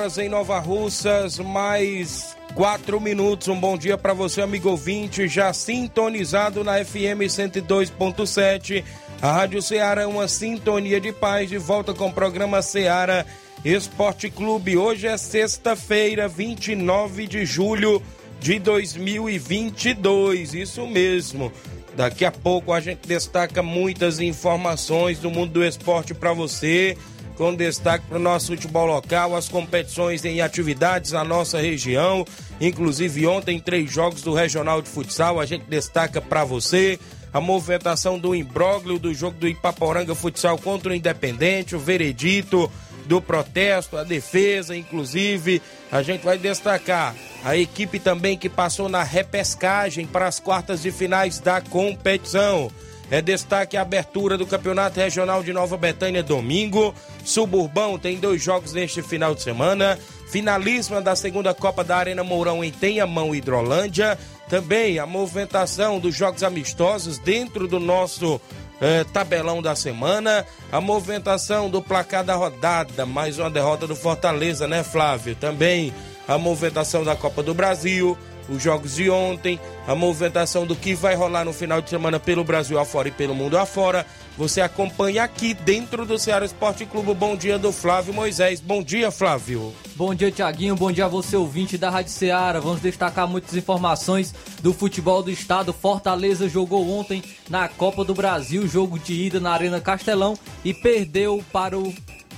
Horas, 11 horas em Nova Russas, mais 4 minutos. Um bom dia para você, amigo ouvinte, já sintonizado na FM 102.7. A Rádio Ceará é uma sintonia de paz, de volta com o programa Ceará Esporte Clube. Hoje é sexta-feira, 29 de julho de 2022. Isso mesmo. Daqui a pouco a gente destaca muitas informações do mundo do esporte para você com destaque para o nosso futebol local, as competições em atividades na nossa região. Inclusive, ontem, três jogos do Regional de Futsal, a gente destaca para você a movimentação do imbróglio do jogo do Ipaporanga Futsal contra o Independente, o veredito do protesto, a defesa, inclusive. A gente vai destacar a equipe também que passou na repescagem para as quartas de finais da competição. É destaque a abertura do Campeonato Regional de Nova Betânia domingo. Suburbão tem dois jogos neste final de semana. Finalíssima da segunda Copa da Arena Mourão em Tenhamão, Hidrolândia. Também a movimentação dos jogos amistosos dentro do nosso eh, tabelão da semana. A movimentação do placar da rodada. Mais uma derrota do Fortaleza, né, Flávio? Também a movimentação da Copa do Brasil os jogos de ontem, a movimentação do que vai rolar no final de semana pelo Brasil afora e pelo mundo afora. Você acompanha aqui dentro do Ceará Esporte Clube. Bom dia do Flávio Moisés. Bom dia, Flávio. Bom dia, Tiaguinho. Bom dia a você, ouvinte da Rádio Ceará. Vamos destacar muitas informações do futebol do estado. Fortaleza jogou ontem na Copa do Brasil, jogo de ida na Arena Castelão e perdeu para o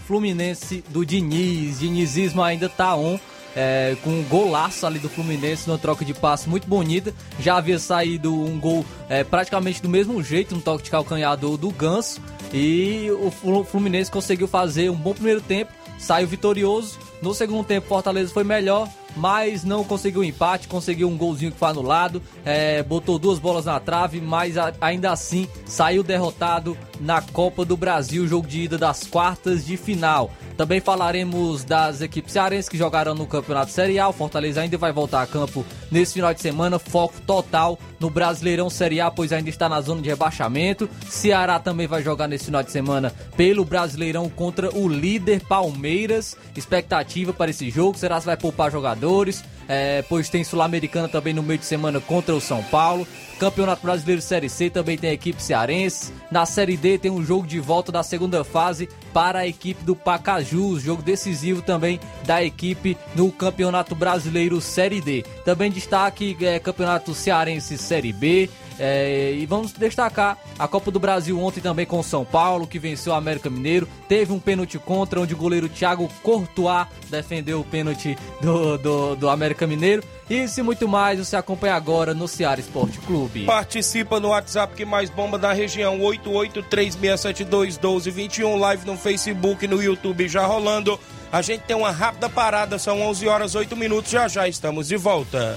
Fluminense do Diniz. Dinizismo ainda tá on é, com um golaço ali do Fluminense numa troca de passe muito bonita. Já havia saído um gol é, praticamente do mesmo jeito, um toque de calcanhar do, do Ganso. E o Fluminense conseguiu fazer um bom primeiro tempo, saiu vitorioso. No segundo tempo, Fortaleza foi melhor, mas não conseguiu empate, conseguiu um golzinho que foi anulado, é, botou duas bolas na trave, mas a, ainda assim saiu derrotado na Copa do Brasil, jogo de ida das quartas de final. Também falaremos das equipes cearenses que jogaram no Campeonato Série A. O Fortaleza ainda vai voltar a campo nesse final de semana. Foco total no Brasileirão Série A, pois ainda está na zona de rebaixamento. Ceará também vai jogar nesse final de semana pelo Brasileirão contra o líder Palmeiras. Expectativa para esse jogo: será que vai poupar jogadores? É, pois tem Sul-Americana também no meio de semana contra o São Paulo. Campeonato Brasileiro Série C também tem a equipe cearense. Na Série D tem um jogo de volta da segunda fase para a equipe do Pacajus, jogo decisivo também da equipe no Campeonato Brasileiro Série D. Também destaque é, Campeonato Cearense Série B. É, e vamos destacar a Copa do Brasil ontem também com o São Paulo, que venceu o América Mineiro. Teve um pênalti contra, onde o goleiro Thiago Courtois defendeu o pênalti do, do, do América Mineiro. Isso e muito mais você acompanha agora no Ceará Esporte Clube. Participa no WhatsApp que mais bomba da região, 8836721221, live no Facebook e no YouTube já rolando. A gente tem uma rápida parada, são 11 horas 8 minutos, já já estamos de volta.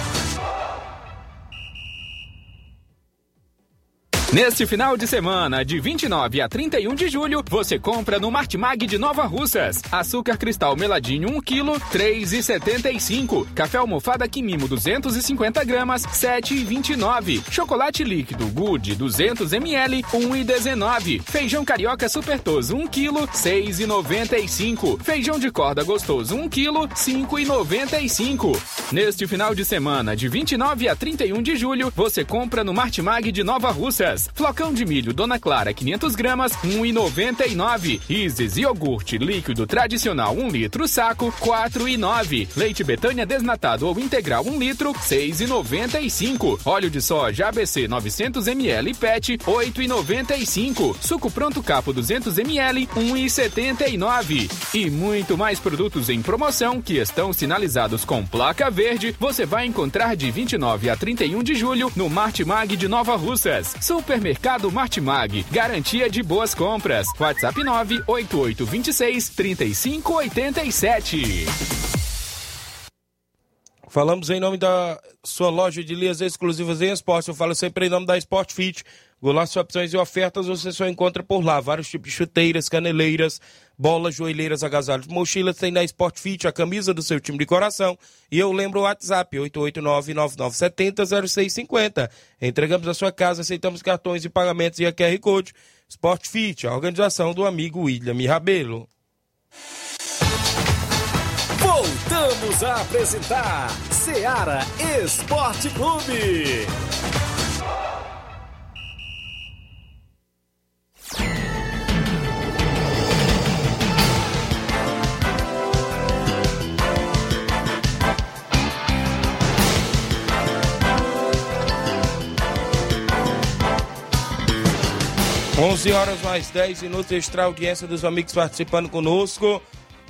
Neste final de semana, de 29 a 31 de julho, você compra no Martimag de Nova Russas. Açúcar cristal meladinho 1 kg, 3,75. Café almofada Quimimo 250 gramas, 7,29. Chocolate líquido Good 200 ml, 1,19. Feijão carioca supertoso 1 kg, 6,95. Feijão de corda gostoso 1 kg, 5,95. Neste final de semana, de 29 a 31 de julho, você compra no Martimag de Nova Russas. Flocão de milho Dona Clara 500 gramas, 1,99. Isis iogurte líquido tradicional 1 litro saco, 4,9. Leite Betânia desnatado ou integral 1 litro, 6,95. Óleo de soja ABC 900 ml PET, 8,95. Suco pronto capo 200 ml, 1,79. E muito mais produtos em promoção que estão sinalizados com placa verde, você vai encontrar de 29 a 31 de julho no Martimag de Nova Russas. Supermercado Martimag, garantia de boas compras. WhatsApp 98826 3587. Falamos em nome da sua loja de linhas exclusivas em esporte. Eu falo sempre em nome da Sport Fit. Golaço opções e ofertas você só encontra por lá. Vários tipos de chuteiras, caneleiras, bolas, joelheiras, agasalhos, mochilas. Tem na Sport Fit a camisa do seu time de coração. E eu lembro o WhatsApp, 889-9970-0650. Entregamos a sua casa, aceitamos cartões e pagamentos e a QR Code. Sport Fit, a organização do amigo William Rabelo. Voltamos a apresentar Seara Esporte Clube. 11 horas mais 10 minutos, extra audiência dos amigos participando conosco.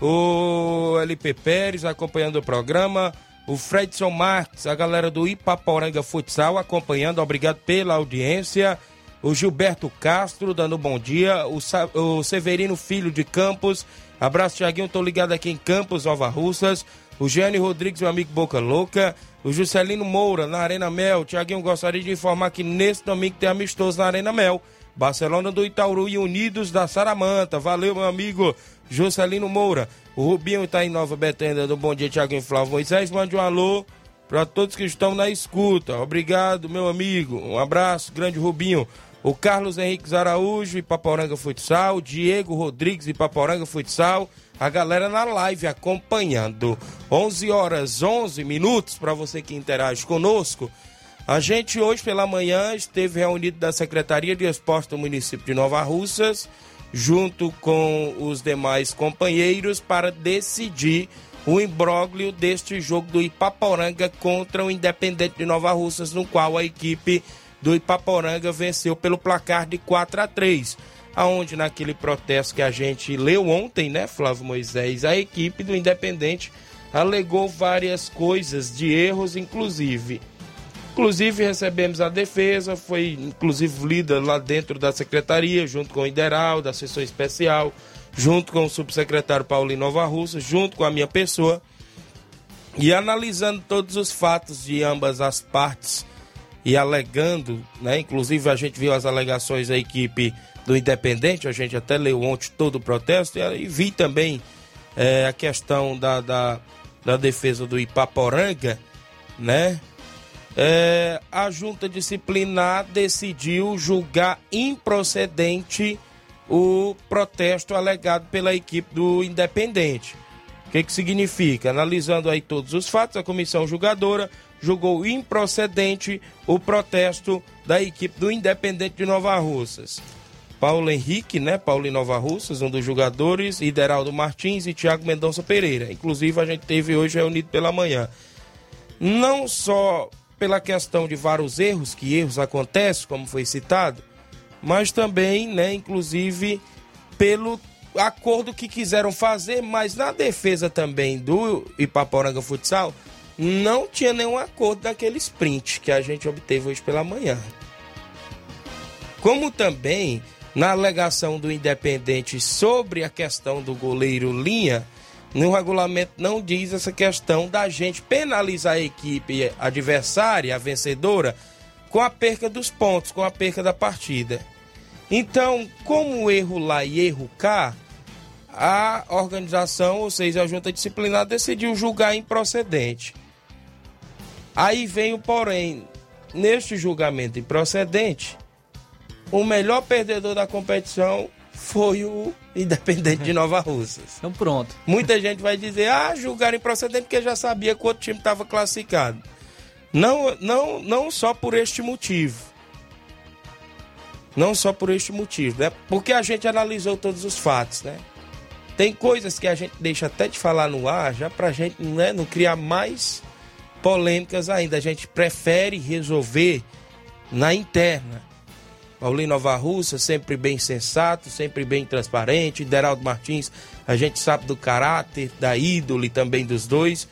O LP Pérez acompanhando o programa. O Fredson Marques, a galera do Ipaporanga Futsal acompanhando, obrigado pela audiência. O Gilberto Castro dando bom dia. O, Sa o Severino Filho de Campos. Abraço, Tiaguinho. Tô ligado aqui em Campos, Nova Russas. O Gênio Rodrigues, meu amigo Boca Louca. O Juscelino Moura, na Arena Mel. Tiaguinho, gostaria de informar que nesse domingo tem amistoso na Arena Mel. Barcelona do Itauru e Unidos da Saramanta. Valeu, meu amigo Juscelino Moura. O Rubinho está em Nova Betânia do Bom Dia, Tiago e Flávio Moisés. Mande um alô para todos que estão na escuta. Obrigado, meu amigo. Um abraço, grande Rubinho. O Carlos Henrique Araújo e Paporanga Futsal. Diego Rodrigues e Paporanga Futsal. A galera na live acompanhando. 11 horas 11 minutos para você que interage conosco. A gente hoje pela manhã esteve reunido da Secretaria de Esporte do município de Nova Russas, junto com os demais companheiros, para decidir o imbróglio deste jogo do Ipaporanga contra o Independente de Nova Russas, no qual a equipe do Ipaporanga venceu pelo placar de 4 a 3 aonde naquele protesto que a gente leu ontem, né, Flávio Moisés, a equipe do Independente alegou várias coisas de erros, inclusive Inclusive recebemos a defesa, foi inclusive lida lá dentro da secretaria, junto com o Ideral, da sessão especial, junto com o subsecretário Paulinho Nova Russa, junto com a minha pessoa. E analisando todos os fatos de ambas as partes e alegando, né? Inclusive a gente viu as alegações da equipe do Independente, a gente até leu ontem todo o protesto e, vi também é, a questão da, da, da defesa do Ipaporanga, né? É, a junta disciplinar decidiu julgar improcedente o protesto alegado pela equipe do Independente. O que, que significa? Analisando aí todos os fatos, a comissão julgadora julgou improcedente o protesto da equipe do Independente de Nova Russas. Paulo Henrique, né? Paulo em Nova Russas, um dos jogadores, Ideraldo Martins e Tiago Mendonça Pereira. Inclusive, a gente teve hoje reunido pela manhã. Não só pela questão de vários erros, que erros acontecem, como foi citado, mas também, né, inclusive, pelo acordo que quiseram fazer, mas na defesa também do Ipaporanga Futsal, não tinha nenhum acordo daquele sprint que a gente obteve hoje pela manhã. Como também na alegação do Independente sobre a questão do goleiro Linha, no regulamento não diz essa questão da gente penalizar a equipe adversária, a vencedora, com a perca dos pontos, com a perca da partida. Então, como erro lá e erro cá, a organização, ou seja, a junta disciplinar, decidiu julgar improcedente. Aí vem o porém, neste julgamento improcedente, o melhor perdedor da competição foi o Independente de Nova Russas. Então pronto. Muita gente vai dizer, ah, julgaram improcedente porque já sabia que o outro time estava classificado. Não, não, não só por este motivo. Não só por este motivo, né? Porque a gente analisou todos os fatos, né? Tem coisas que a gente deixa até de falar no ar, já pra gente né, não criar mais polêmicas ainda. A gente prefere resolver na interna. Paulinho Nova Russa, sempre bem sensato, sempre bem transparente. Deraldo Martins, a gente sabe do caráter, da ídole também dos dois.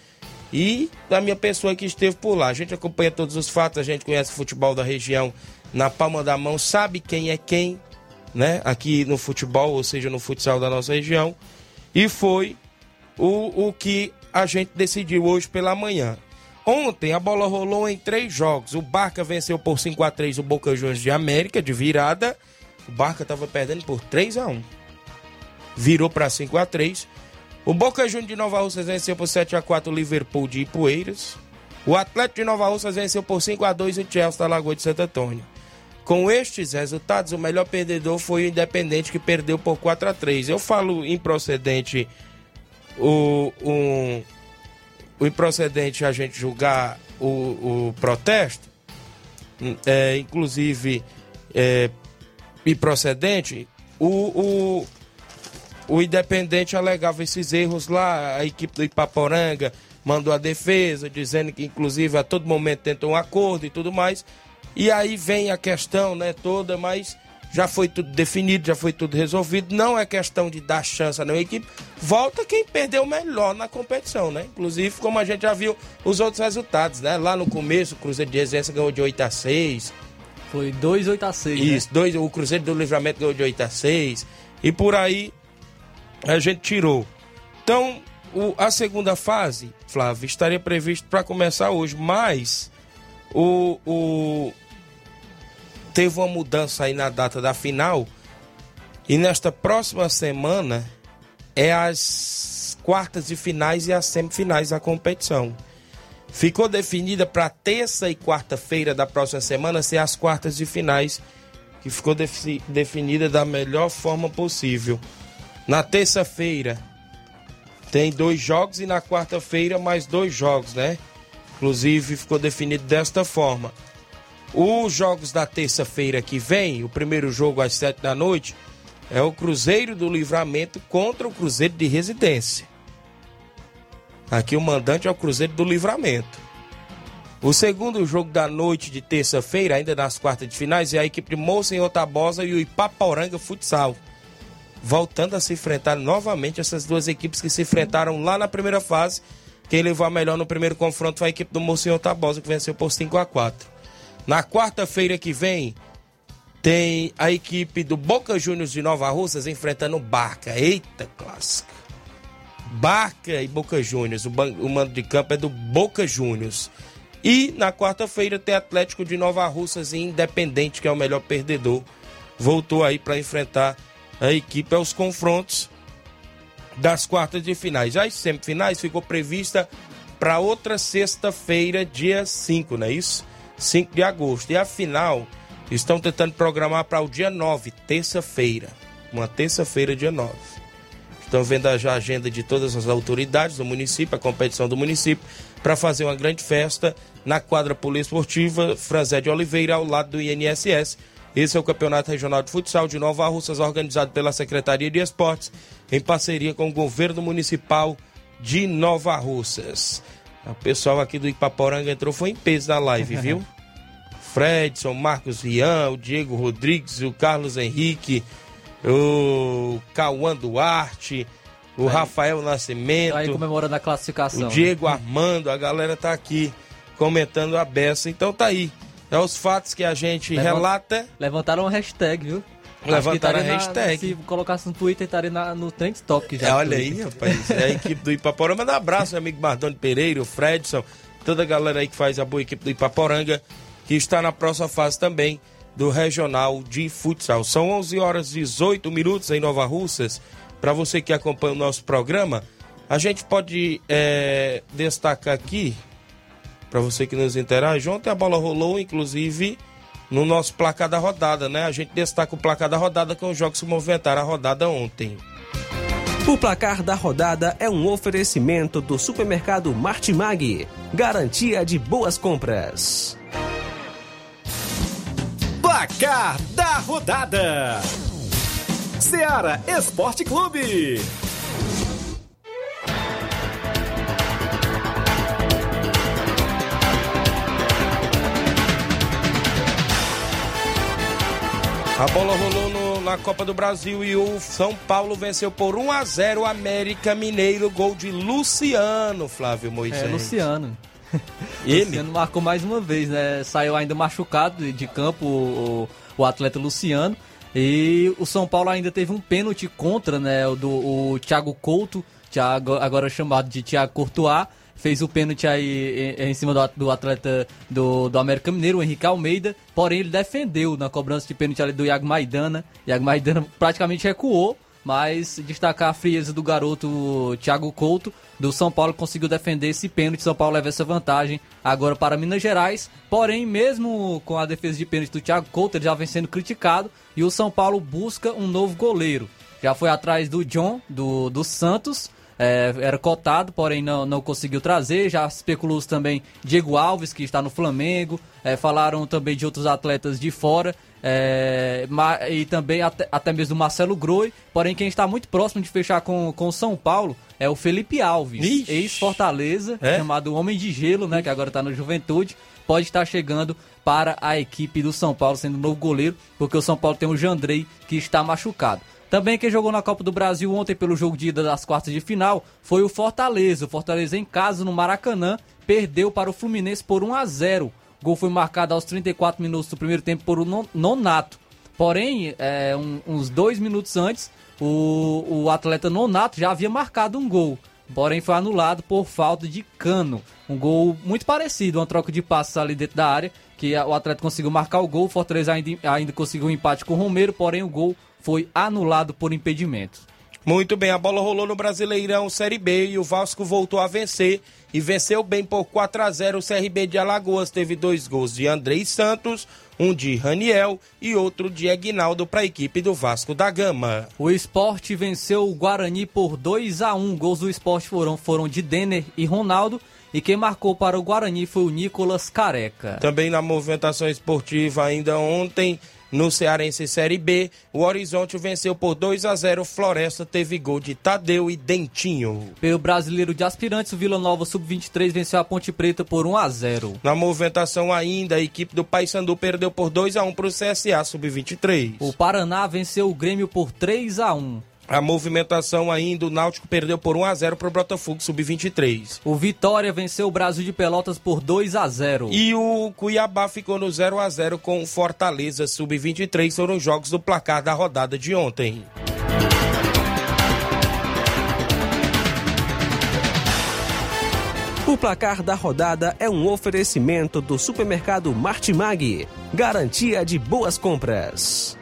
E da minha pessoa que esteve por lá. A gente acompanha todos os fatos, a gente conhece o futebol da região na palma da mão, sabe quem é quem, né? Aqui no futebol, ou seja, no futsal da nossa região. E foi o, o que a gente decidiu hoje pela manhã. Ontem a bola rolou em três jogos. O Barca venceu por 5 a 3 o Boca Juniors de América, de virada. O Barca estava perdendo por 3 a 1 Virou para 5 a 3 O Boca Juniors de Nova Russas venceu por 7 a 4 o Liverpool de Ipueiras. O Atlético de Nova Russas venceu por 5 a 2 o Chelsea da Lagoa de Santo Antônio. Com estes resultados, o melhor perdedor foi o Independente, que perdeu por 4 a 3 Eu falo improcedente o, o, o improcedente a gente julgar o, o protesto, é, inclusive é, improcedente, o, o, o Independente alegava esses erros lá, a equipe do Ipaporanga mandou a defesa, dizendo que inclusive a todo momento tentou um acordo e tudo mais. E aí vem a questão, né, toda, mas já foi tudo definido, já foi tudo resolvido. Não é questão de dar chance a uma equipe. Volta quem perdeu melhor na competição, né? Inclusive, como a gente já viu os outros resultados, né? Lá no começo, o Cruzeiro de Residência ganhou de 8 a 6. Foi 2 8 a 6. Né? Isso, né? dois, o Cruzeiro do Livramento ganhou de 8 a 6. E por aí a gente tirou. Então, o, a segunda fase, Flávio, estaria previsto para começar hoje, mas o, o, teve uma mudança aí na data da final. E nesta próxima semana é as quartas de finais e as semifinais da competição. Ficou definida para terça e quarta-feira da próxima semana ser as quartas de finais, que ficou definida da melhor forma possível. Na terça-feira tem dois jogos e na quarta-feira mais dois jogos, né? Inclusive ficou definido desta forma. Os jogos da terça-feira que vem, o primeiro jogo às sete da noite, é o Cruzeiro do Livramento contra o Cruzeiro de Residência. Aqui o mandante é o Cruzeiro do Livramento. O segundo jogo da noite de terça-feira, ainda nas quartas de finais, é a equipe de em Otabosa e o Ipaporanga Futsal. Voltando a se enfrentar novamente essas duas equipes que se enfrentaram lá na primeira fase. Quem levou a melhor no primeiro confronto foi a equipe do em Otabosa, que venceu por 5 a 4 na quarta-feira que vem, tem a equipe do Boca Juniors de Nova Russas enfrentando Barca. Eita, clássica. Barca e Boca Juniors. O, o mando de campo é do Boca Juniors. E na quarta-feira tem Atlético de Nova Russas e Independente, que é o melhor perdedor. Voltou aí para enfrentar a equipe aos confrontos das quartas de finais. As semifinais ficou prevista para outra sexta-feira, dia 5, não é isso? 5 de agosto. E a final estão tentando programar para o dia 9, terça-feira. Uma terça-feira, dia 9. Estão vendo a agenda de todas as autoridades do município, a competição do município, para fazer uma grande festa na quadra poliesportiva Franzé de Oliveira, ao lado do INSS. Esse é o Campeonato Regional de Futsal de Nova Russas, organizado pela Secretaria de Esportes, em parceria com o Governo Municipal de Nova Russas. O pessoal aqui do Ipaporanga entrou, foi em peso na live, viu? Fredson, Marcos Rian, o Diego Rodrigues, o Carlos Henrique, o Cauã Duarte, o aí, Rafael Nascimento. Aí comemorando a classificação. O né? Diego né? Armando, a galera tá aqui comentando a beça. Então tá aí. É os fatos que a gente Levant... relata. Levantaram uma hashtag, viu? Levantaram a hashtag. se colocasse no Twitter, estaria na, no Trend Top já. É, olha aí, rapaz. É a equipe do Ipaporanga. Manda um abraço, meu amigo Mardoni Pereira, o Fredson, toda a galera aí que faz a boa equipe do Ipaporanga, que está na próxima fase também do Regional de Futsal. São 11 horas e 18 minutos em Nova Russas. Para você que acompanha o nosso programa, a gente pode é, destacar aqui, para você que nos interage, ontem a bola rolou, inclusive, no nosso placar da rodada, né? A gente destaca o placar da rodada com os jogos que movimentaram a rodada ontem. O placar da rodada é um oferecimento do supermercado Martimag. Garantia de boas compras. Placar da rodada: Seara Esporte Clube. A bola rolou no, na Copa do Brasil e o São Paulo venceu por 1 a 0 o América Mineiro, gol de Luciano, Flávio Moisés. É, Luciano. Ele? Luciano marcou mais uma vez, né? Saiu ainda machucado de, de campo o, o, atleta Luciano. E o São Paulo ainda teve um pênalti contra, né? O do o Thiago Couto, Thiago, agora chamado de Thiago Courtois fez o pênalti aí em, cima do, do, atleta do, do América Mineiro, o Henrique Almeida, porém ele defendeu na cobrança de pênalti ali do Iago Maidana. Iago Maidana praticamente recuou, mas destacar a frieza do garoto Thiago Couto do São Paulo conseguiu defender esse pênalti. São Paulo leva essa vantagem agora para Minas Gerais. Porém, mesmo com a defesa de pênalti do Thiago Couto, ele já vem sendo criticado e o São Paulo busca um novo goleiro. Já foi atrás do John, do, do Santos, é, era cotado, porém não, não conseguiu trazer. Já especulou também Diego Alves, que está no Flamengo. É, falaram também de outros atletas de fora. É, e também até, até mesmo do Marcelo Groi. Porém, quem está muito próximo de fechar com o São Paulo é o Felipe Alves, ex-Fortaleza, é? chamado Homem de Gelo, né? Que agora está no Juventude. Pode estar chegando para a equipe do São Paulo, sendo novo goleiro, porque o São Paulo tem o Jandrei que está machucado. Também quem jogou na Copa do Brasil ontem pelo jogo de ida das quartas de final foi o Fortaleza. O Fortaleza em casa no Maracanã perdeu para o Fluminense por 1 a 0. O gol foi marcado aos 34 minutos do primeiro tempo por um Nonato. Porém, é, um, uns dois minutos antes, o, o atleta Nonato já havia marcado um gol. Porém, foi anulado por falta de cano. Um gol muito parecido, uma troca de passos ali dentro da área, que o atleta conseguiu marcar o gol. O Fortaleza ainda, ainda conseguiu um empate com o Romero, porém o gol foi anulado por impedimento. Muito bem, a bola rolou no Brasileirão Série B e o Vasco voltou a vencer e venceu bem por 4 a 0 o CRB de Alagoas. Teve dois gols de Andrei Santos, um de Raniel e outro de Aguinaldo para a equipe do Vasco da Gama. O esporte venceu o Guarani por 2 a 1 Gols do esporte foram, foram de Denner e Ronaldo. E quem marcou para o Guarani foi o Nicolas Careca. Também na movimentação esportiva ainda ontem, no Cearense Série B, o Horizonte venceu por 2 a 0. Floresta teve gol de Tadeu e Dentinho. Pelo brasileiro de aspirantes, o Vila Nova Sub-23 venceu a Ponte Preta por 1 a 0. Na movimentação ainda, a equipe do Paysandu perdeu por 2 a 1 para o CSA Sub-23. O Paraná venceu o Grêmio por 3 a 1. A movimentação ainda, o Náutico perdeu por 1 a 0 para o Botafogo Sub-23. O Vitória venceu o Brasil de Pelotas por 2 a 0. E o Cuiabá ficou no 0 a 0 com o Fortaleza Sub-23. Foram os jogos do placar da rodada de ontem. O placar da rodada é um oferecimento do supermercado Martimag. Garantia de boas compras.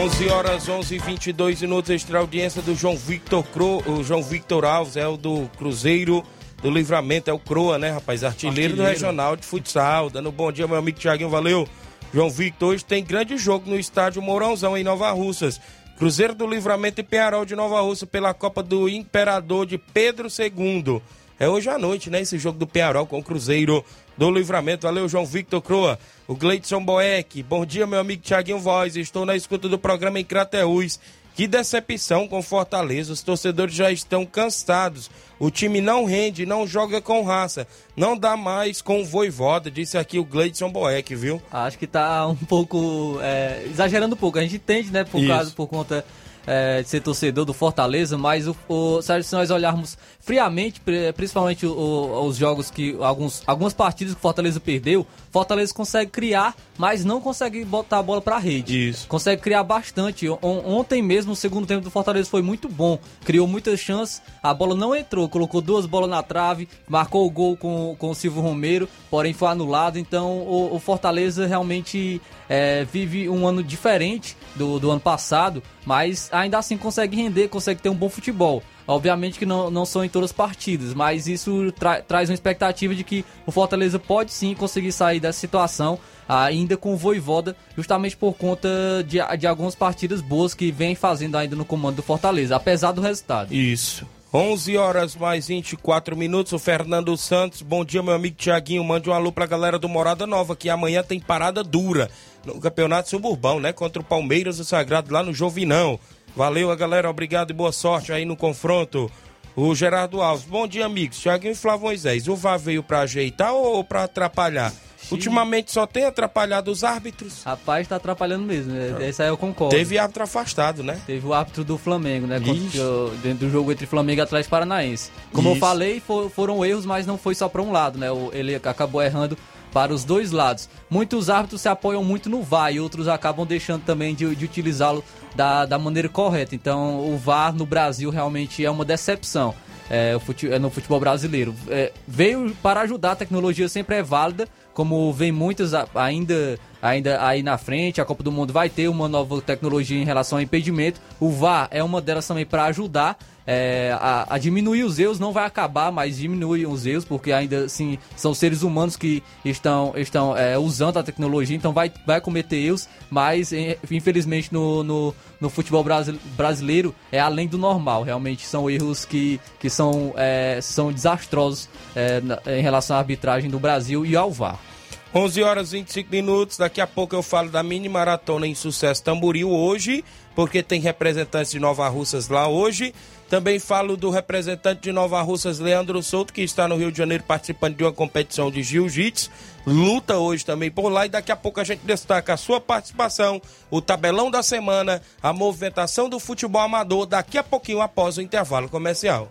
11 horas 11 22 minutos, extra audiência do João Victor Cro, o João Victor Alves, é o do Cruzeiro do Livramento, é o Croa, né, rapaz? Artilheiro, Artilheiro. do Regional de Futsal. Dando um bom dia, meu amigo Tiaguinho, valeu. João Victor, hoje tem grande jogo no estádio Mourãozão, em Nova Russas. Cruzeiro do Livramento e Penharol de Nova Russa pela Copa do Imperador de Pedro II. É hoje à noite, né? Esse jogo do Penharol com o Cruzeiro do Livramento. Valeu, João Victor Croa. O Gleidson Boeck. Bom dia, meu amigo Tiaguinho Voz. Estou na escuta do programa em Crateús. Que decepção com Fortaleza. Os torcedores já estão cansados. O time não rende, não joga com raça. Não dá mais com o voivoda, disse aqui o Gleidson Boeck, viu? Acho que tá um pouco. É, exagerando um pouco. A gente entende, né? Por, causa, por conta é, de ser torcedor do Fortaleza, mas o, o, se nós olharmos friamente, principalmente o, os jogos que. Alguns, algumas partidas que o Fortaleza perdeu, Fortaleza consegue criar, mas não consegue botar a bola para a rede. Isso. Consegue criar bastante. Ontem mesmo, o segundo tempo do Fortaleza foi muito bom. Criou muitas chances, a bola não entrou, colocou duas bolas na trave, marcou o gol com, com o Silvio Romero, porém foi anulado. Então o, o Fortaleza realmente é, vive um ano diferente do, do ano passado, mas ainda assim consegue render, consegue ter um bom futebol. Obviamente que não, não são em todas as partidas, mas isso tra traz uma expectativa de que o Fortaleza pode sim conseguir sair dessa situação, ainda com o Voivoda, justamente por conta de, de algumas partidas boas que vem fazendo ainda no comando do Fortaleza, apesar do resultado. Isso. 11 horas mais 24 minutos. O Fernando Santos, bom dia, meu amigo Tiaguinho. Mande um alô pra galera do Morada Nova, que amanhã tem parada dura no Campeonato Suburbão, né? Contra o Palmeiras o Sagrado lá no Jovinão. Valeu, a galera. Obrigado e boa sorte aí no confronto. O Gerardo Alves. Bom dia, amigos. Tiaguinho e Flávio Moisés. O VAR veio pra ajeitar ou pra atrapalhar? Ultimamente só tem atrapalhado os árbitros. Rapaz, tá atrapalhando mesmo. É, esse aí eu concordo. Teve árbitro afastado, né? Teve o árbitro do Flamengo, né? Contra, dentro do jogo entre Flamengo e Atlético Paranaense. Como Isso. eu falei, for, foram erros, mas não foi só para um lado, né? Ele acabou errando para os dois lados. Muitos árbitros se apoiam muito no VAR e outros acabam deixando também de, de utilizá-lo da, da maneira correta. Então, o VAR no Brasil realmente é uma decepção. É, é no futebol brasileiro. É, veio para ajudar, a tecnologia sempre é válida, como vem muitas ainda, ainda aí na frente, a Copa do Mundo vai ter uma nova tecnologia em relação ao impedimento. O VAR é uma delas também para ajudar, é, a, a, diminuir os erros, não vai acabar, mas diminui os erros, porque ainda assim são seres humanos que estão, estão é, usando a tecnologia, então vai, vai cometer erros, mas infelizmente no, no, no futebol brasileiro é além do normal, realmente são erros que, que são, é, são desastrosos é, em relação à arbitragem do Brasil e ao VAR. 11 horas e 25 minutos. Daqui a pouco eu falo da mini maratona em sucesso Tamboril hoje, porque tem representantes de Nova Russas lá hoje. Também falo do representante de Nova Russas, Leandro Souto, que está no Rio de Janeiro participando de uma competição de jiu-jitsu. Luta hoje também por lá e daqui a pouco a gente destaca a sua participação, o tabelão da semana, a movimentação do futebol amador, daqui a pouquinho após o intervalo comercial.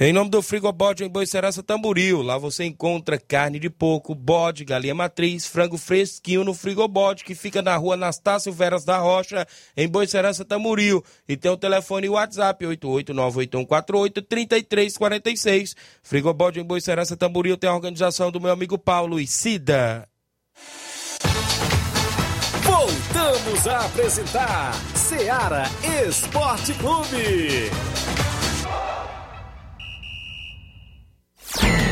Em nome do Frigobode em Boicerança Tamboril, lá você encontra carne de porco, bode, galinha matriz, frango fresquinho no Frigobode, que fica na rua Anastácio Veras da Rocha, em Boicerança Tamboril. E tem o telefone WhatsApp 88981483346. Frigobode em Boicerança Tamboril tem a organização do meu amigo Paulo e Cida. Voltamos a apresentar Seara Esporte Clube. Yeah.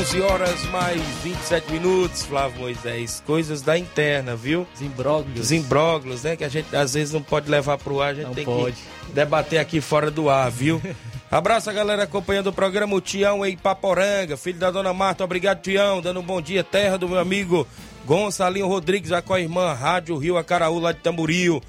11 horas mais 27 minutos, Flávio Moisés. Coisas da interna, viu? Zimbróglios. Zimbróglios, né? Que a gente às vezes não pode levar pro ar, a gente não tem pode. que debater aqui fora do ar, viu? Abraço a galera acompanhando o programa, o Tião em Paporanga, filho da dona Marta. Obrigado, Tião. Dando um bom dia, terra do meu amigo Gonçalinho Rodrigues, já com a irmã Rádio Rio Acaraú, lá de Tamboril.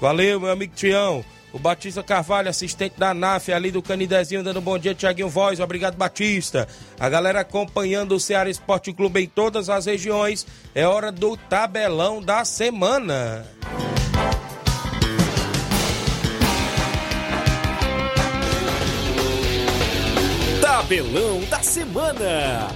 Valeu, meu amigo Tião. O Batista Carvalho, assistente da NAF, ali do Canidezinho, dando bom dia, Tiaguinho Voz. Obrigado, Batista. A galera acompanhando o Ceará Esporte Clube em todas as regiões. É hora do tabelão da semana. Tabelão da semana.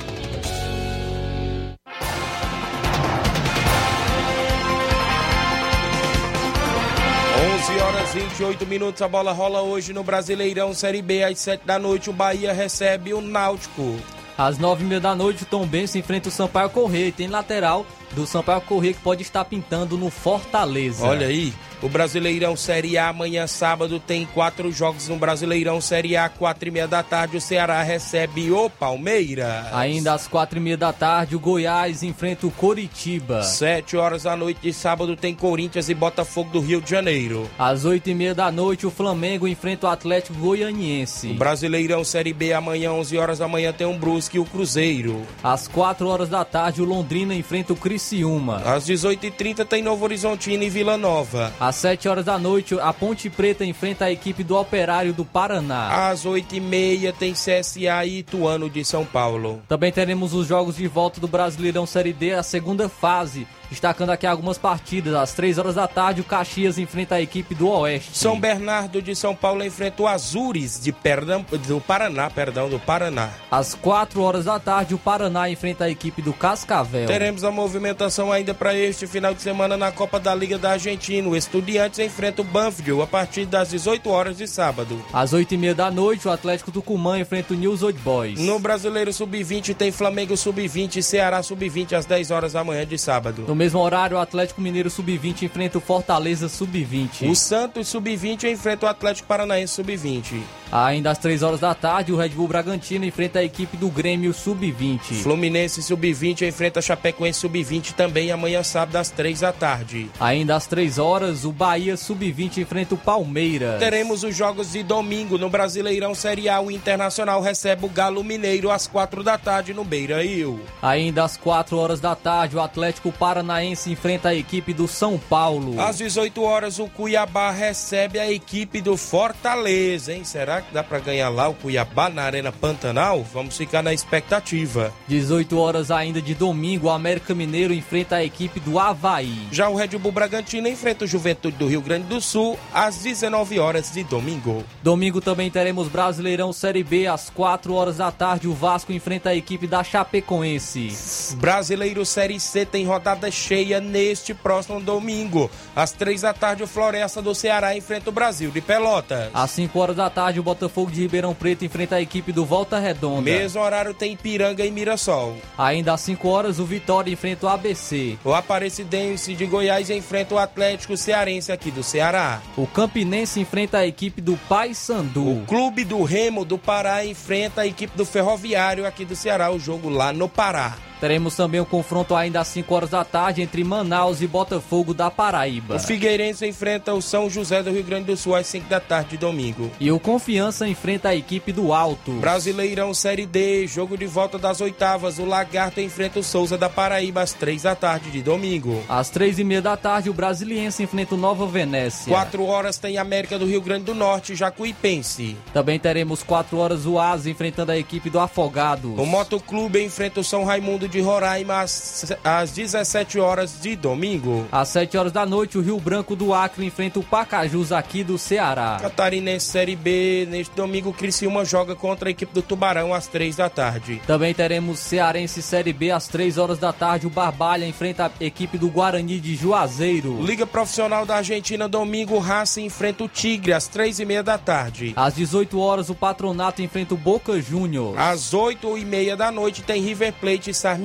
11 horas 28 minutos, a bola rola hoje no Brasileirão Série B, às 7 da noite, o Bahia recebe o Náutico. Às 9h30 da noite, o Tom Benz enfrenta o Sampaio Correia e tem lateral do Sampaio Correia que pode estar pintando no Fortaleza. Olha aí, o Brasileirão Série A amanhã sábado tem quatro jogos no Brasileirão Série A, quatro e meia da tarde o Ceará recebe o Palmeiras. Ainda às quatro e meia da tarde o Goiás enfrenta o Coritiba. Sete horas da noite de sábado tem Corinthians e Botafogo do Rio de Janeiro. Às oito e meia da noite o Flamengo enfrenta o Atlético Goianiense. O Brasileirão Série B amanhã 11 horas da manhã tem o Brusque e o Cruzeiro. Às quatro horas da tarde o Londrina enfrenta o Criciúma. Às 18h30 tem Novo Horizontino e Vila Nova. Às 7 horas da noite, a Ponte Preta enfrenta a equipe do Operário do Paraná. Às 8h30 tem CSA e Ituano de São Paulo. Também teremos os jogos de volta do Brasileirão Série D, a segunda fase. Destacando aqui algumas partidas. Às 3 horas da tarde, o Caxias enfrenta a equipe do Oeste. São Bernardo de São Paulo enfrenta o Azures de Perdão, do Paraná, perdão, do Paraná. Às 4 horas da tarde, o Paraná enfrenta a equipe do Cascavel. Teremos a movimentação ainda para este final de semana na Copa da Liga da Argentina. O Estudiantes enfrenta o Banfield a partir das 18 horas de sábado. Às 8h30 da noite, o Atlético Tucumã enfrenta o News Old Boys. No Brasileiro Sub-20 tem Flamengo Sub-20 e Ceará Sub-20 às 10 horas da manhã de sábado. No mesmo horário, o Atlético Mineiro Sub-20 enfrenta o Fortaleza Sub-20. O Santos Sub-20 enfrenta o Atlético Paranaense Sub-20. Ainda às 3 horas da tarde, o Red Bull Bragantino enfrenta a equipe do Grêmio Sub-20. Fluminense Sub-20 enfrenta a Chapecoense Sub-20 também amanhã sábado às 3 da tarde. Ainda às 3 horas, o Bahia Sub-20 enfrenta o Palmeiras. Teremos os jogos de domingo no Brasileirão Série A. O Internacional recebe o Galo Mineiro às 4 da tarde no Beira Rio. Ainda às 4 horas da tarde, o Atlético Paranaense enfrenta a equipe do São Paulo. Às 18 horas, o Cuiabá recebe a equipe do Fortaleza, hein? Será que dá para ganhar lá o Cuiabá na Arena Pantanal? Vamos ficar na expectativa. 18 horas ainda de domingo, o América Mineiro enfrenta a equipe do Havaí. Já o Red Bull Bragantino enfrenta o Juventude do Rio Grande do Sul às 19 horas de domingo. Domingo também teremos Brasileirão Série B às 4 horas da tarde. O Vasco enfrenta a equipe da Chapecoense. Brasileiro Série C tem rodada cheia neste próximo domingo. Às 3 da tarde, o Floresta do Ceará enfrenta o Brasil de Pelotas. Às 5 horas da tarde, o Botafogo de Ribeirão Preto enfrenta a equipe do Volta Redonda. Mesmo horário tem Piranga e Mirassol. Ainda às 5 horas, o Vitória enfrenta o ABC. O Aparecidense de Goiás enfrenta o Atlético Cearense aqui do Ceará. O Campinense enfrenta a equipe do Paysandu. O Clube do Remo do Pará enfrenta a equipe do Ferroviário aqui do Ceará, o jogo lá no Pará. Teremos também um confronto ainda às 5 horas da tarde entre Manaus e Botafogo da Paraíba. O Figueirense enfrenta o São José do Rio Grande do Sul às 5 da tarde de domingo. E o Confiança enfrenta a equipe do Alto. Brasileirão Série D, jogo de volta das oitavas. O Lagarto enfrenta o Souza da Paraíba às 3 da tarde de domingo. Às 3 e meia da tarde, o Brasiliense enfrenta o Nova Venécia. 4 horas tem América do Rio Grande do Norte, Jacuipense. Também teremos 4 horas o Asa enfrentando a equipe do Afogados. O Motoclube enfrenta o São Raimundo de Roraima às, às 17 horas de domingo. Às 7 horas da noite, o Rio Branco do Acre enfrenta o Pacajus aqui do Ceará. Catarinense Série B, neste domingo, o Criciúma joga contra a equipe do Tubarão às 3 da tarde. Também teremos Cearense Série B às 3 horas da tarde. O Barbalha enfrenta a equipe do Guarani de Juazeiro. Liga Profissional da Argentina, domingo, Racing enfrenta o Tigre às 3 e meia da tarde. Às 18 horas, o Patronato enfrenta o Boca Juniors. Às 8 e meia da noite tem River Plate e Sarmiento.